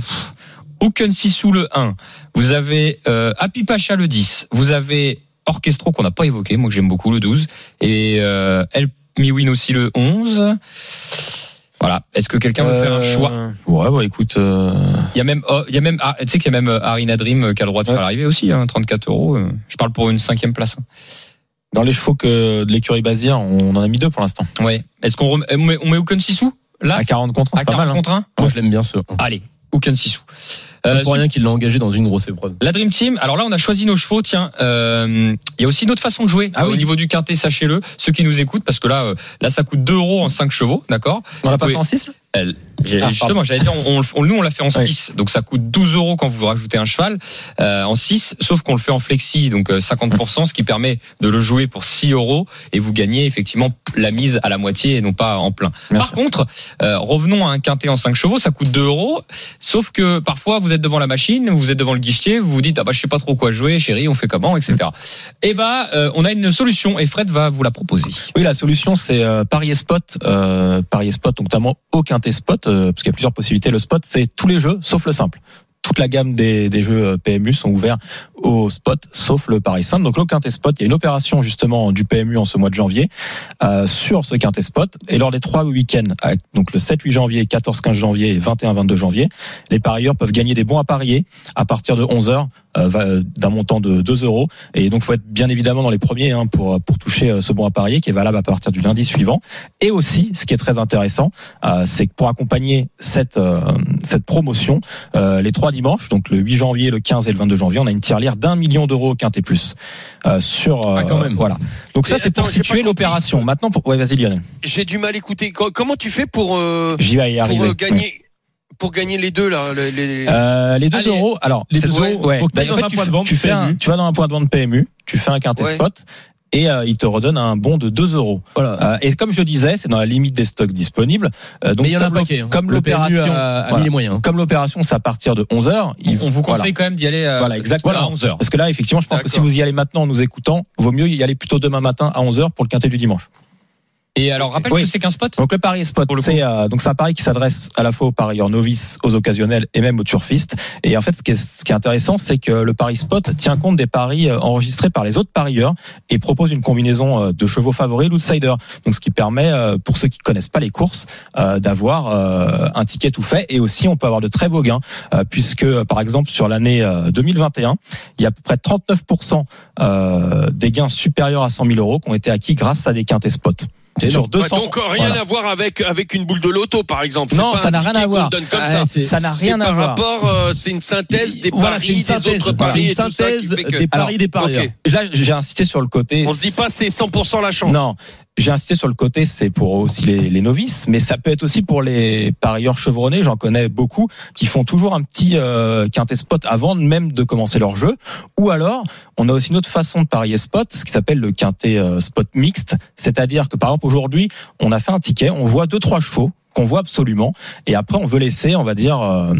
Aucun Sissou le 1. Vous avez euh, Happy Pacha le 10. Vous avez Orchestro qu'on n'a pas évoqué, moi que j'aime beaucoup le 12. Et euh, El Miwin aussi le 11. Voilà. Est-ce que quelqu'un veut faire un choix? Euh, Ouais, bah écoute. euh, Il y a même, oh, il y a même, ah, tu sais qu'il y a même euh, Arina Dream qui a le droit de Ouais. faire l'arrivée aussi, hein, 34 euros. euh. Je parle pour une cinquième place. Dans les chevaux que de l'écurie Bazir, on en a mis deux pour l'instant. Ouais. Est-ce qu'on remet, on met, on met Aucun Sissou là? À 40 contre, un, à c'est pas 40 mal. hein. contre 1 Moi je l'aime bien ce. Allez, Aucun Sissou. Euh, pour rien qu'il l'a engagé dans une grosse épreuve. La Dream Team, alors là on a choisi nos chevaux, tiens, euh, il y a aussi une autre façon de jouer Ah euh, au niveau du quintet, sachez-le, ceux qui nous écoutent, parce que là, là ça coûte 2 euros en 5 chevaux, d'accord On l'a pas fait en 6 J'ai- Ah, Justement, j'allais dire, on, on- nous on l'a fait en Oui. 6, donc ça coûte 12 euros quand vous rajoutez un cheval euh, en 6, sauf qu'on le fait en flexi, donc euh, 50%, ce qui permet de le jouer pour 6 euros et vous gagnez effectivement la mise à la moitié et non pas en plein. Bien Par sûr. contre, euh, revenons à un quintet en 5 chevaux, ça coûte 2 euros, sauf que parfois vous êtes devant la machine, vous êtes devant le guichetier, vous vous dites ah bah je sais pas trop quoi jouer, chérie, on fait comment, etc. Et bah euh, on a une solution et Fred va vous la proposer. Oui, la solution c'est euh, parier spot, euh, parier spot, notamment au quintet spot, parce qu'il y a plusieurs possibilités. Le spot, c'est tous les jeux sauf le simple. Toute la gamme des, des jeux euh, PMU sont ouverts au spot, sauf le pari simple. Donc le quintet spot, il y a une opération justement du PMU en ce mois de janvier euh, sur ce quintet spot. Et lors des trois week-ends, avec donc le 7-8 janvier, 14-15 janvier et 21-22 janvier, les parieurs peuvent gagner des bons à parier à partir de 11 heures euh, va- d'un montant de 2 euros. Et donc, faut être bien évidemment dans les premiers hein, pour pour toucher euh, ce bon à parier qui est valable à partir du lundi suivant. Et aussi, ce qui est très intéressant, euh, c'est que pour accompagner cette euh, cette promotion, euh, les trois dimanches, donc le 8 janvier, le 15 et le 22 janvier, on a une tirelire d'un million d'euros au quintet plus euh, sur euh, Ah, quand même. voilà. Donc ça c'est pour situer l'opération. Maintenant pour ouais vas-y Lionel. J'ai du mal à écouter. Co- Comment tu fais pour euh, J'y vais y pour euh, gagner pour gagner les deux là les, les- Euh, les 2 Allez, euros. Alors, les deux euros, ouais. Bah, en fait, tu point fais- de vente tu fais un, PMU. tu vas dans un point de vente PMU, tu fais un quintet Ouais. spot et euh, il te redonne un bon de 2 euros. Voilà. Euh, et comme je disais, c'est dans la limite des stocks disponibles. Euh, donc Mais il y en a un paquet. hein. Comme l'opération, voilà. moyens. comme l'opération, c'est à partir de 11 h On, on vous conseille quand même d'y aller euh, Voilà, exactement. à 11h. Parce que là, effectivement, je pense que si vous y allez maintenant en nous écoutant, vaut mieux y aller plutôt demain matin à 11h pour le quintet du dimanche. Et alors, rappelle Oui. que c'est qu'un spot Donc le pari spot, c'est euh, donc c'est un pari qui s'adresse à la fois aux parieurs novices, aux occasionnels et même aux turfistes. Et en fait, ce qui est, ce qui est intéressant, c'est que le pari spot tient compte des paris euh, enregistrés par les autres parieurs et propose une combinaison euh, de chevaux favoris, l'outsider. Donc ce qui permet, euh, pour ceux qui connaissent pas les courses, euh, d'avoir euh, un ticket tout fait. Et aussi, on peut avoir de très beaux gains, euh, puisque par exemple sur l'année euh, 2021, il y a à peu près 39% euh, des gains supérieurs à 100 000 euros qui ont été acquis grâce à des quintés spot. C'est Sur énorme. 200, Ouais, donc rien voilà. à voir avec avec une boule de loto par exemple. Non, pas ça n'a rien à voir. donne comme Ah, ça. n'a rien à par voir. rapport, euh, c'est une synthèse des Voilà, paris, des autres paris et une tout ça qui synthèse fait que. des paris des parieurs. Ok. Là, j'ai insisté sur le côté. On se dit pas c'est 100% la chance. Non, j'ai insisté sur le côté, c'est pour aussi les, novices, mais ça peut être aussi pour les parieurs chevronnés. J'en connais beaucoup qui font toujours un petit euh, quintet spot avant même de commencer leur jeu. Ou alors, on a aussi une autre façon de parier spot, ce qui s'appelle le quintet euh, spot mixte. C'est-à-dire que par exemple aujourd'hui, on a fait un ticket, on voit deux trois chevaux qu'on voit absolument, et après on veut laisser, on va dire, euh,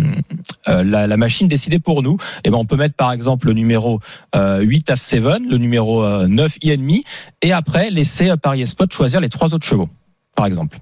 euh, la, la machine décider pour nous. Et ben on peut mettre par exemple le numéro euh, 8 F 7, le numéro euh, 9 INMI, et après laisser euh, parier spot choisir les trois autres chevaux, par exemple.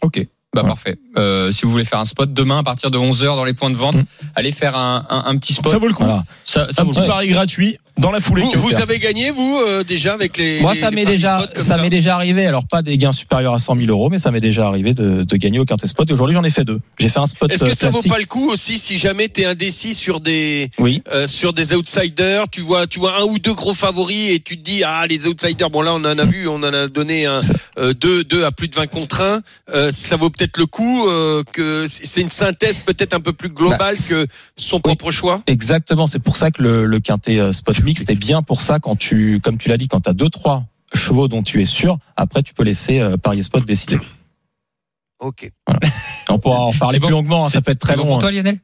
Ok. Bah Ouais. parfait. Euh, si vous voulez faire un spot demain à partir de 11h dans les points de vente, Mm. allez faire un, un, un petit spot. Ça vaut le coup. Voilà. Ça, ça Un vaut petit pari gratuit dans la foulée. Vous, vous avez gagné vous euh, déjà avec les. Moi, les- ça m'est déjà, ça m'est déjà arrivé. Alors pas des gains supérieurs à 100 000 euros, mais ça m'est déjà arrivé de, de gagner au quintet spot. Et aujourd'hui, j'en ai fait deux. J'ai fait un spot Est-ce que euh, ça vaut classique. pas le coup aussi si jamais t'es indécis sur des Oui. euh, sur des outsiders, tu vois tu vois un ou deux gros favoris et tu te dis ah les outsiders bon là on en a vu, on en a donné un euh, deux deux à plus de 20 contre 1, euh, ça vaut peut-être le coup euh, que c'est une synthèse peut-être un peu plus globale Bah, que son propre choix. Exactement. C'est pour ça que le, le quintet spot mixte est bien pour ça quand tu, comme tu l'as dit, quand tu as deux, trois chevaux dont tu es sûr, après tu peux laisser euh, parier spot décider. OK. On pourra en parler bon. plus longuement. hein, ça peut être très c'est bon long. pour hein. toi, Lionel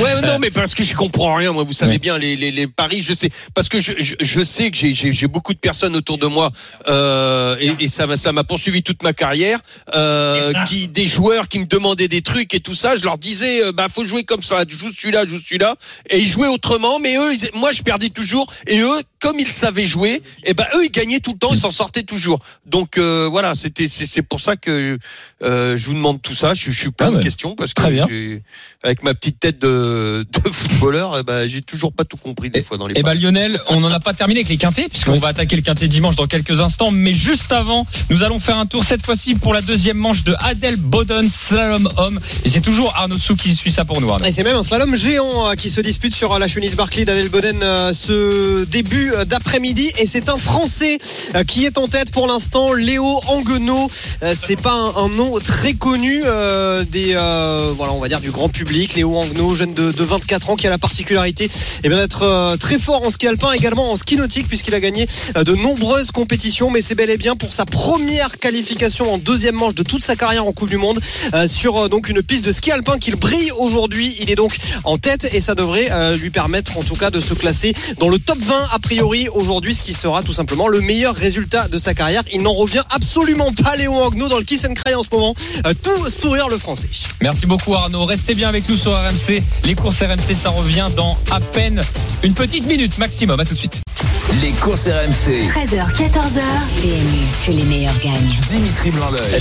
Ouais, non, mais parce que je comprends rien, moi. Vous savez bien les, les, les paris, je sais, parce que je, je, je sais que j'ai- beaucoup de personnes autour de moi euh, et, et ça m'a ça m'a poursuivi toute ma carrière, euh, qui des joueurs qui me demandaient des trucs et tout ça. Je leur disais, euh, bah faut jouer comme ça, joue celui-là, joue celui-là, et ils jouaient autrement. Mais eux, ils- moi, je perdais toujours, et eux, comme ils savaient jouer, et ben eux, ils gagnaient tout le temps, ils s'en sortaient toujours. Donc euh, voilà, c'était c'est c'est pour ça que euh, je vous demande tout ça. Je, je suis plein Ah de ouais. questions parce que Très bien. j'ai- avec ma petite tête de, de footballeur, eh ben, j'ai toujours pas tout compris des fois dans les Eh ben paris. Lionel, on n'en a pas terminé avec les quintés puisqu'on Oui. va attaquer le quintet dimanche dans quelques instants. Mais juste avant, nous allons faire un tour cette fois-ci pour la deuxième manche de Adel Boden slalom homme. Et c'est toujours Arnaud Sou qui suit ça pour nous. Arnaud. Et c'est même un slalom géant euh, qui se dispute sur euh, la Chenise Barclay d'Adel Boden euh, ce début euh, d'après-midi. Et c'est un Français qui est en tête pour l'instant, Léo Anguenot. C'est pas un, un nom très connu euh, des, euh, voilà, on va dire du grand public. Léo Anguenot, jeune de, de 24 ans, qui a la particularité eh d'être euh, très fort en ski alpin, également en ski nautique, puisqu'il a gagné euh, de nombreuses compétitions. Mais c'est bel et bien pour sa première qualification en deuxième manche de toute sa carrière en Coupe du Monde euh, sur donc une piste de ski alpin qu'il brille aujourd'hui. Il est donc en tête et ça devrait lui permettre en tout cas de se classer dans le top 20 a priori aujourd'hui, ce qui sera tout simplement le meilleur résultat de sa carrière. Il n'en revient absolument pas Léo Agno dans le kiss and cry en ce moment. Tout sourire le français. Merci beaucoup Arnaud. Restez bien avec nous sur RMC. Les courses RMC, ça revient dans à peine une petite minute maximum. À tout de suite. Les courses RMC. 13h, 14h. PMU, que les meilleurs gagnent. Dimitri.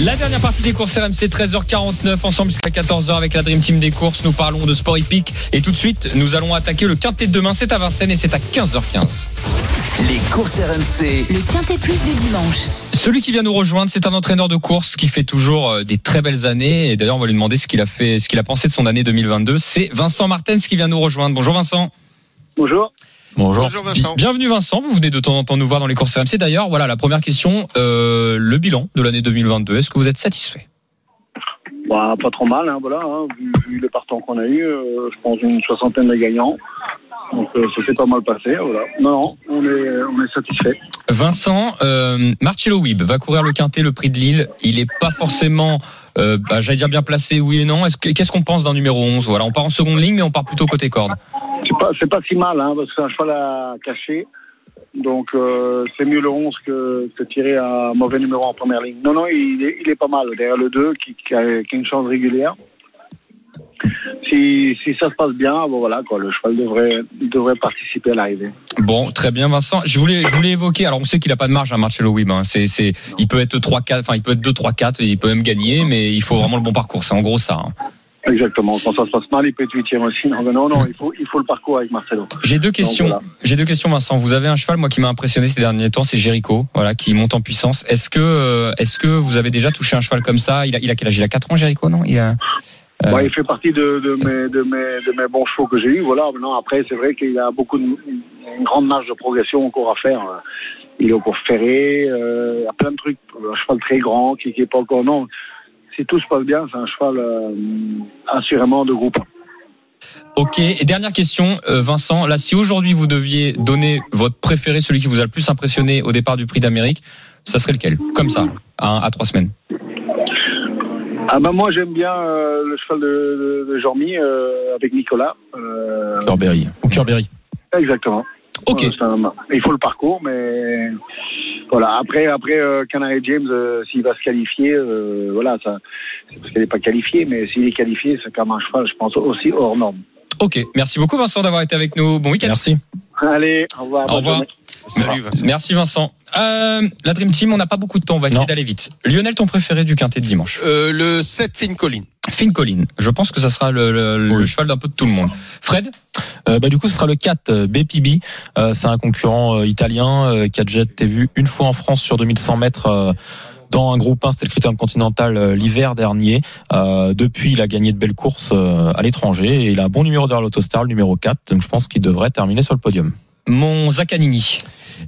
La dernière partie des courses RMC, 13h49, ensemble jusqu'à 14h avec la Dream Team des courses. Nous parlons de sport hippique. Et tout de suite, nous allons attaquer le quintet de demain. C'est à Vincennes et c'est à 15h15. Les courses RMC. Le quintet plus du dimanche. Celui qui vient nous rejoindre, c'est un entraîneur de course qui fait toujours euh, des très belles années. Et d'ailleurs, on va lui demander ce qu'il a fait, ce qu'il a pensé de son année 2022. C'est Vincent Martens qui vient nous rejoindre. Bonjour Vincent. Bonjour. Bonjour. Bonjour Vincent. Bienvenue Vincent. Vous venez de temps en temps nous voir dans les courses RMC. D'ailleurs, voilà la première question. euh, le bilan de l'année 2022. Est-ce que vous êtes satisfait? Bah, pas trop mal, hein, voilà. hein, vu, vu le partant qu'on a eu, euh, je pense une soixantaine de gagnants. Donc euh, ça s'est pas mal passé. Voilà. Non, non, on est, on est satisfait. Vincent, euh, Marcello va courir le quintet, le prix de Lille. Il est pas forcément, euh, bah, j'allais dire bien placé, oui et non. Est-ce que- Qu'est-ce qu'on pense d'un numéro 11 Voilà, on part en seconde ligne, mais on part plutôt côté corde. C'est pas, c'est pas si mal, hein, parce que c'est un cheval à cacher. Donc, euh, c'est mieux le 11 que, que tirer un mauvais numéro en première ligne. Non, non, il est, il est pas mal. Derrière le 2, qui, qui, a, qui a une chance régulière. Si, si ça se passe bien, bon voilà, quoi, le cheval devrait, devrait participer à l'arrivée. Bon, très bien, Vincent. Je voulais, je voulais évoquer. Alors, on sait qu'il a pas de marge, hein, Marcello Wib. Hein. C'est, c'est, il peut être 3-4, enfin, il peut être 2-3-4, et il peut même gagner, mais il faut vraiment le bon parcours. C'est en gros ça. hein. Exactement. Quand ça se passe mal, il peut être huitième aussi. Non, non, non, il faut, il faut le parcours avec Marcelo. J'ai deux questions. voilà. J'ai deux questions, Vincent. Vous avez un cheval, moi, qui m'a impressionné ces derniers temps, c'est Jericho, voilà, qui monte en puissance. Est-ce que, euh, est-ce que vous avez déjà touché un cheval comme ça? Il a, il a quel âge? Il a 4 ans, Jericho, non? Il a. euh, Ouais, il fait partie de, de, mes, de, mes, de mes bons chevaux que j'ai eu. Voilà. Maintenant, après, c'est vrai qu'il y a beaucoup de, une grande marge de progression encore à faire. Il est encore ferré. euh, il y a plein de trucs. Un cheval très grand qui n'est pas encore non. Si tout se passe bien, c'est un cheval euh, assurément de groupe. Ok. Et dernière question, euh, Vincent. Là, si aujourd'hui vous deviez donner votre préféré, celui qui vous a le plus impressionné au départ du Prix d'Amérique, ça serait lequel? Comme ça, à, à trois semaines. Ah ben moi j'aime bien euh, le cheval de, de, de Jormi euh, avec Nicolas. Euh, Corberry. Ou Kerberry. Exactement. Ok. Euh, un- il faut le parcours, mais voilà. Après, après euh, Canary James, euh, s'il va se qualifier, euh, voilà, ça, c'est parce qu'il n'est pas qualifié, mais s'il est qualifié, c'est comme un cheval, je pense aussi hors norme. Ok. Merci beaucoup, Vincent, d'avoir été avec nous. Bon week-end. Merci. Allez, au revoir. Au revoir. Salut Vincent. Merci, Vincent. Euh, la Dream Team, on n'a pas beaucoup de temps. On va essayer d'aller vite. Lionel, ton préféré du quintet de dimanche Euh, le 7 Finn Collin. Finn Collin. Je pense que ça sera le, le- le Oui. cheval d'un peu de tout le monde. Fred Euh, bah, du coup, ce sera le 4 euh, BPB. Euh, c'est un concurrent euh, italien euh, qui a déjà été vu une fois en France sur 2100 mètres. euh, dans un groupe 1, c'était le Critérium Continental l'hiver dernier. Euh, depuis, il a gagné de belles courses euh, à l'étranger et il a un bon numéro derrière l'Autostar, le numéro 4. Donc, je pense qu'il devrait terminer sur le podium. Mon Zacanini.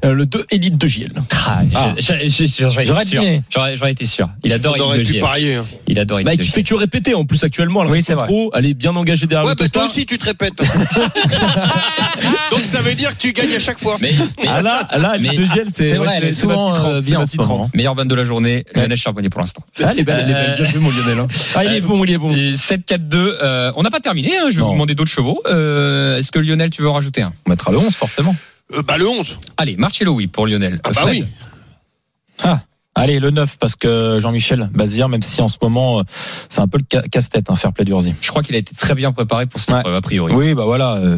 Euh, le 2 élite de JL. Ah, Ah. J'aurais été sûr. deviné. J'aurais j'aurais été sûr. Il adore Elite aurait de pu parier. hein. Il adore Elite Bah, qui fait que répéter en plus actuellement. Elle Oui, c'est vrai. trop, elle est bien engagée derrière Ouais, bah toi aussi tu te répètes. Donc ça veut dire que tu gagnes à chaque fois. Mais, mais- Ah là, là, élite de JL, c'est vrai, elle est souvent, euh, bien en ce meilleure vanne de la journée, Lionel Charbonnier pour l'instant. Ah, elle est belle, elle est belle. Bien joué, mon Lionel. hein. Ah, il est bon, il est bon. Et 7-4-2. euh, on n'a pas terminé. hein, je vais vous demander d'autres chevaux. Euh, Est-ce que Lionel, tu veux en rajouter un? On mettra le 11, forcément. Euh, bah le 11. Allez, Marcello, oui, pour Lionel. Ah bah Fred oui. Allez, le 9, parce que Jean-Michel Bazir, même si en ce moment, euh, c'est un peu le ca- casse-tête, hein, faire play d'Urzy. Je crois qu'il a été très bien préparé pour cette Ouais. épreuve, a priori. Oui, bah voilà, euh,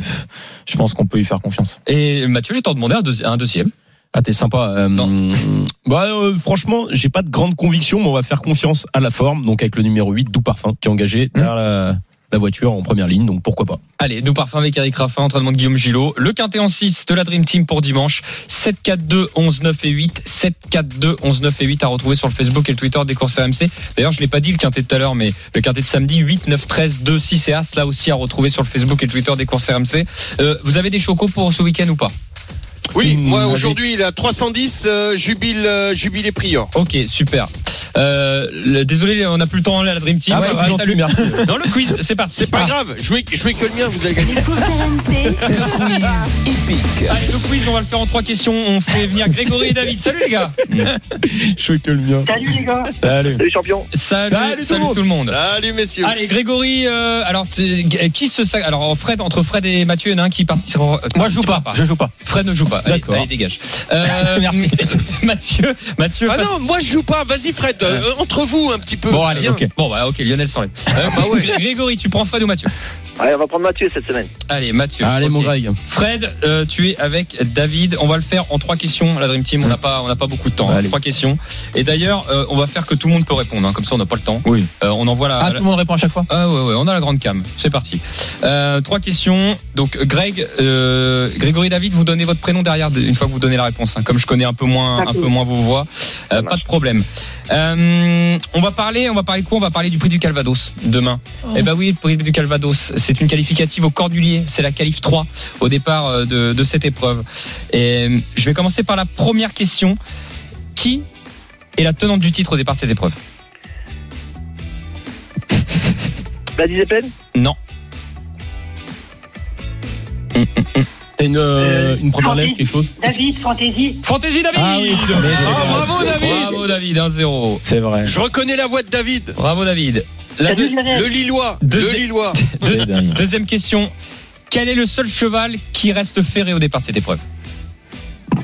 je pense qu'on peut y faire confiance. Et Mathieu, je vais t'en demander un, deuxi- un deuxième. Ah, t'es sympa. Euh, Non. bah, euh, franchement, j'ai pas de grande conviction, mais on va faire confiance à la forme. Donc, avec le numéro 8, Doux Parfum, qui est engagé derrière la, la voiture en première ligne. Donc, pourquoi pas. Allez, nous parfum avec Eric Raffin, entraînement de Guillaume Gillot. Le quintet en 6 de la Dream Team pour dimanche. 7, 4, 2, 11, 9 et 8. 7, 4, 2, 11, 9 et 8 à retrouver sur le Facebook et le Twitter des courses RMC. D'ailleurs, je l'ai pas dit le quintet tout à l'heure, mais le quintet de samedi, 8, 9, 13, 2, 6 et As, là aussi à retrouver sur le Facebook et le Twitter des courses RMC. Euh, vous avez des chocos pour ce week-end ou pas? Oui, Mmh, moi aujourd'hui il a 310 euh, jubile euh, jubilé prior. Ok, super. Euh, le- désolé, on n'a plus le temps là, la Dream Team. Ah ouais, c'est gentil, salut. merci. Dans le quiz, c'est parti. C'est pas Ah. grave, jouez, jouez que le mien, vous allez gagner. Allez, le quiz, on va le faire en trois questions. On fait venir Grégory et David. Salut les gars. Je fais que le mien. Salut les gars. Salut. Salut champion. Salut, Salut tout le monde. tout le monde. Salut messieurs. Allez, Grégory, euh, alors tu- qui se sac Alors Fred entre Fred et Mathieu, il y en a un qui participera. Moi, je joue pas. Je joue pas. Fred ne joue pas. Allez, D'accord. Allez, dégage. Euh, Merci. Mathieu, Mathieu. Ah non, moi je joue pas. Vas-y Fred, euh, entre vous un petit peu. Bon, allez, ok. Bon bah ok, Lionel s'enlève. Euh, Bah ouais. Grégory, tu prends Fred ou Mathieu? Allez, on va prendre Mathieu cette semaine. Allez, Mathieu. Allez, ok. mon Greg. Fred, euh, tu es avec David. On va le faire en trois questions. La Dream Team, on n'a pas, on n'a pas beaucoup de temps. hein. Trois questions. Et d'ailleurs, euh, on va faire que tout le monde peut répondre. hein. Comme ça, on n'a pas le temps. Oui. Euh, on envoie la. Ah, la- tout le monde répond à chaque fois? Ah ouais, ouais, on a la grande cam. C'est parti. Euh, trois questions. Donc, Greg, euh, Grégory David, vous donnez votre prénom derrière une fois que vous donnez la réponse. hein. Comme je connais un peu moins, un peu moins vos voix, euh, pas de problème. Euh, on va parler, on va parler de quoi? On va parler du prix du Calvados demain. Eh ben oui, le prix du Calvados, c'est une qualificative au Cordulier. C'est la qualif 3 au départ euh, de, de cette épreuve. Et je vais commencer par la première question. Qui est la tenante du titre au départ de cette épreuve? La Zeppelin? Non. Hum, hum, hum. T'as une, euh, une première lettre, quelque chose David, Fantasy. Fantasy David Ah oui. Ah, bravo David Bravo David, 1-0. C'est vrai. Je reconnais la voix de David. Bravo David. La deux-. Le Lillois. Le Lillois. deux- deuxième question. Quel est le seul cheval qui reste ferré au départ de cette épreuve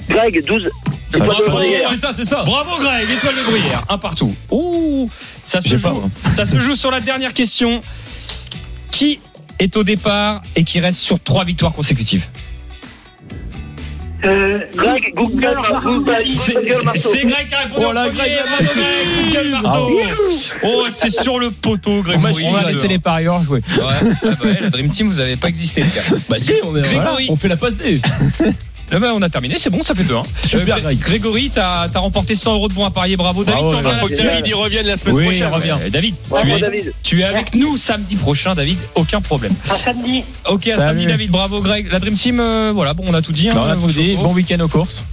Greg, 12. Ça Étoile va, de ça va. Bruyère. C'est ça, c'est ça. Bravo Greg, étoile de bruyère, un partout. Ouh, ça se joue. pas, ça se joue sur la dernière question. Qui est au départ et qui reste sur trois victoires consécutives Euh, Greg, Google, Google, C'est Google, Marceau. c'est Greg qui a répondu Oh en là, premier. Greg, Google marteau. Oh, c'est sur le poteau, Greg. On va, laisser les parieurs jouer. Ouais, ah bah ouais, la Dream Team, vous avez pas existé, les gars. Bah si, on, est, Grégory. voilà, on fait la passe D. Là, bah, on a terminé, c'est bon, ça fait 2-1. Super, Gré- Greg. Grégory, t'as as remporté 100 euros de bons à parier, bravo. David, Bravo, reviens faut la que semaine- David y revienne la semaine Oui, prochaine. Euh, David, Bravo, tu es, David. tu es avec nous samedi prochain, David, aucun problème. à samedi. Ok, à Salut. samedi, David, bravo Greg. La Dream Team, euh, voilà, bon, on a tout dit. hein, Bah, on a tout dit. chevaux. Bon week-end aux courses.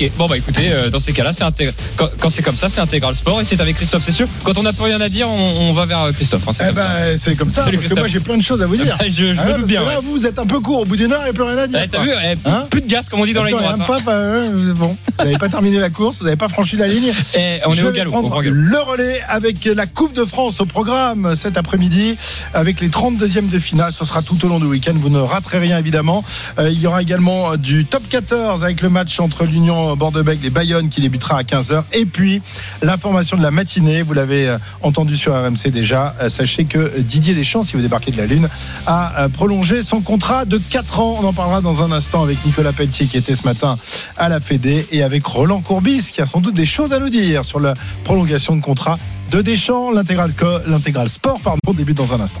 Ok, bon bah écoutez, euh, dans ces cas-là, c'est intég- quand, quand c'est comme ça, c'est intégral sport et c'est avec Christophe, c'est sûr. Quand on n'a plus rien à dire, on, on va vers euh, Christophe. hein, c'est Eh comme ça. ben, c'est comme ça, Salut, parce que moi j'ai plein de choses à vous dire. je je Ah bien. là, vous, vous êtes un peu court, au bout d'une heure, il n'y a plus rien à dire. Eh, T'as vu, eh, plus, Hein plus de gaz, comme on dit dans les droites. hein. pas, euh, bon, vous n'avez pas terminé la course, vous n'avez pas franchi la ligne. Eh, on est au galop. prendre le relais avec la Coupe de France au programme cet après-midi, avec les 32e de finale. Ce sera tout au long du week-end. Vous ne raterez rien évidemment. Euh, il y aura également du top 14 avec le match entre l'Union Bordeaux-Bègles et Bayonne qui débutera à 15h. Et puis l'information de la matinée. Vous l'avez euh, entendu sur RMC déjà. Euh, Sachez que Didier Deschamps, si vous débarquez de la Lune, a euh, prolongé son contrat de 4 ans. On en parlera dans un instant avec Nicolas Pelletier qui était ce matin à la Fédé et avec Roland Courbis qui a sans doute des choses à nous dire sur la prolongation de contrat de Deschamps. L'intégral sport pardon, débute dans un instant.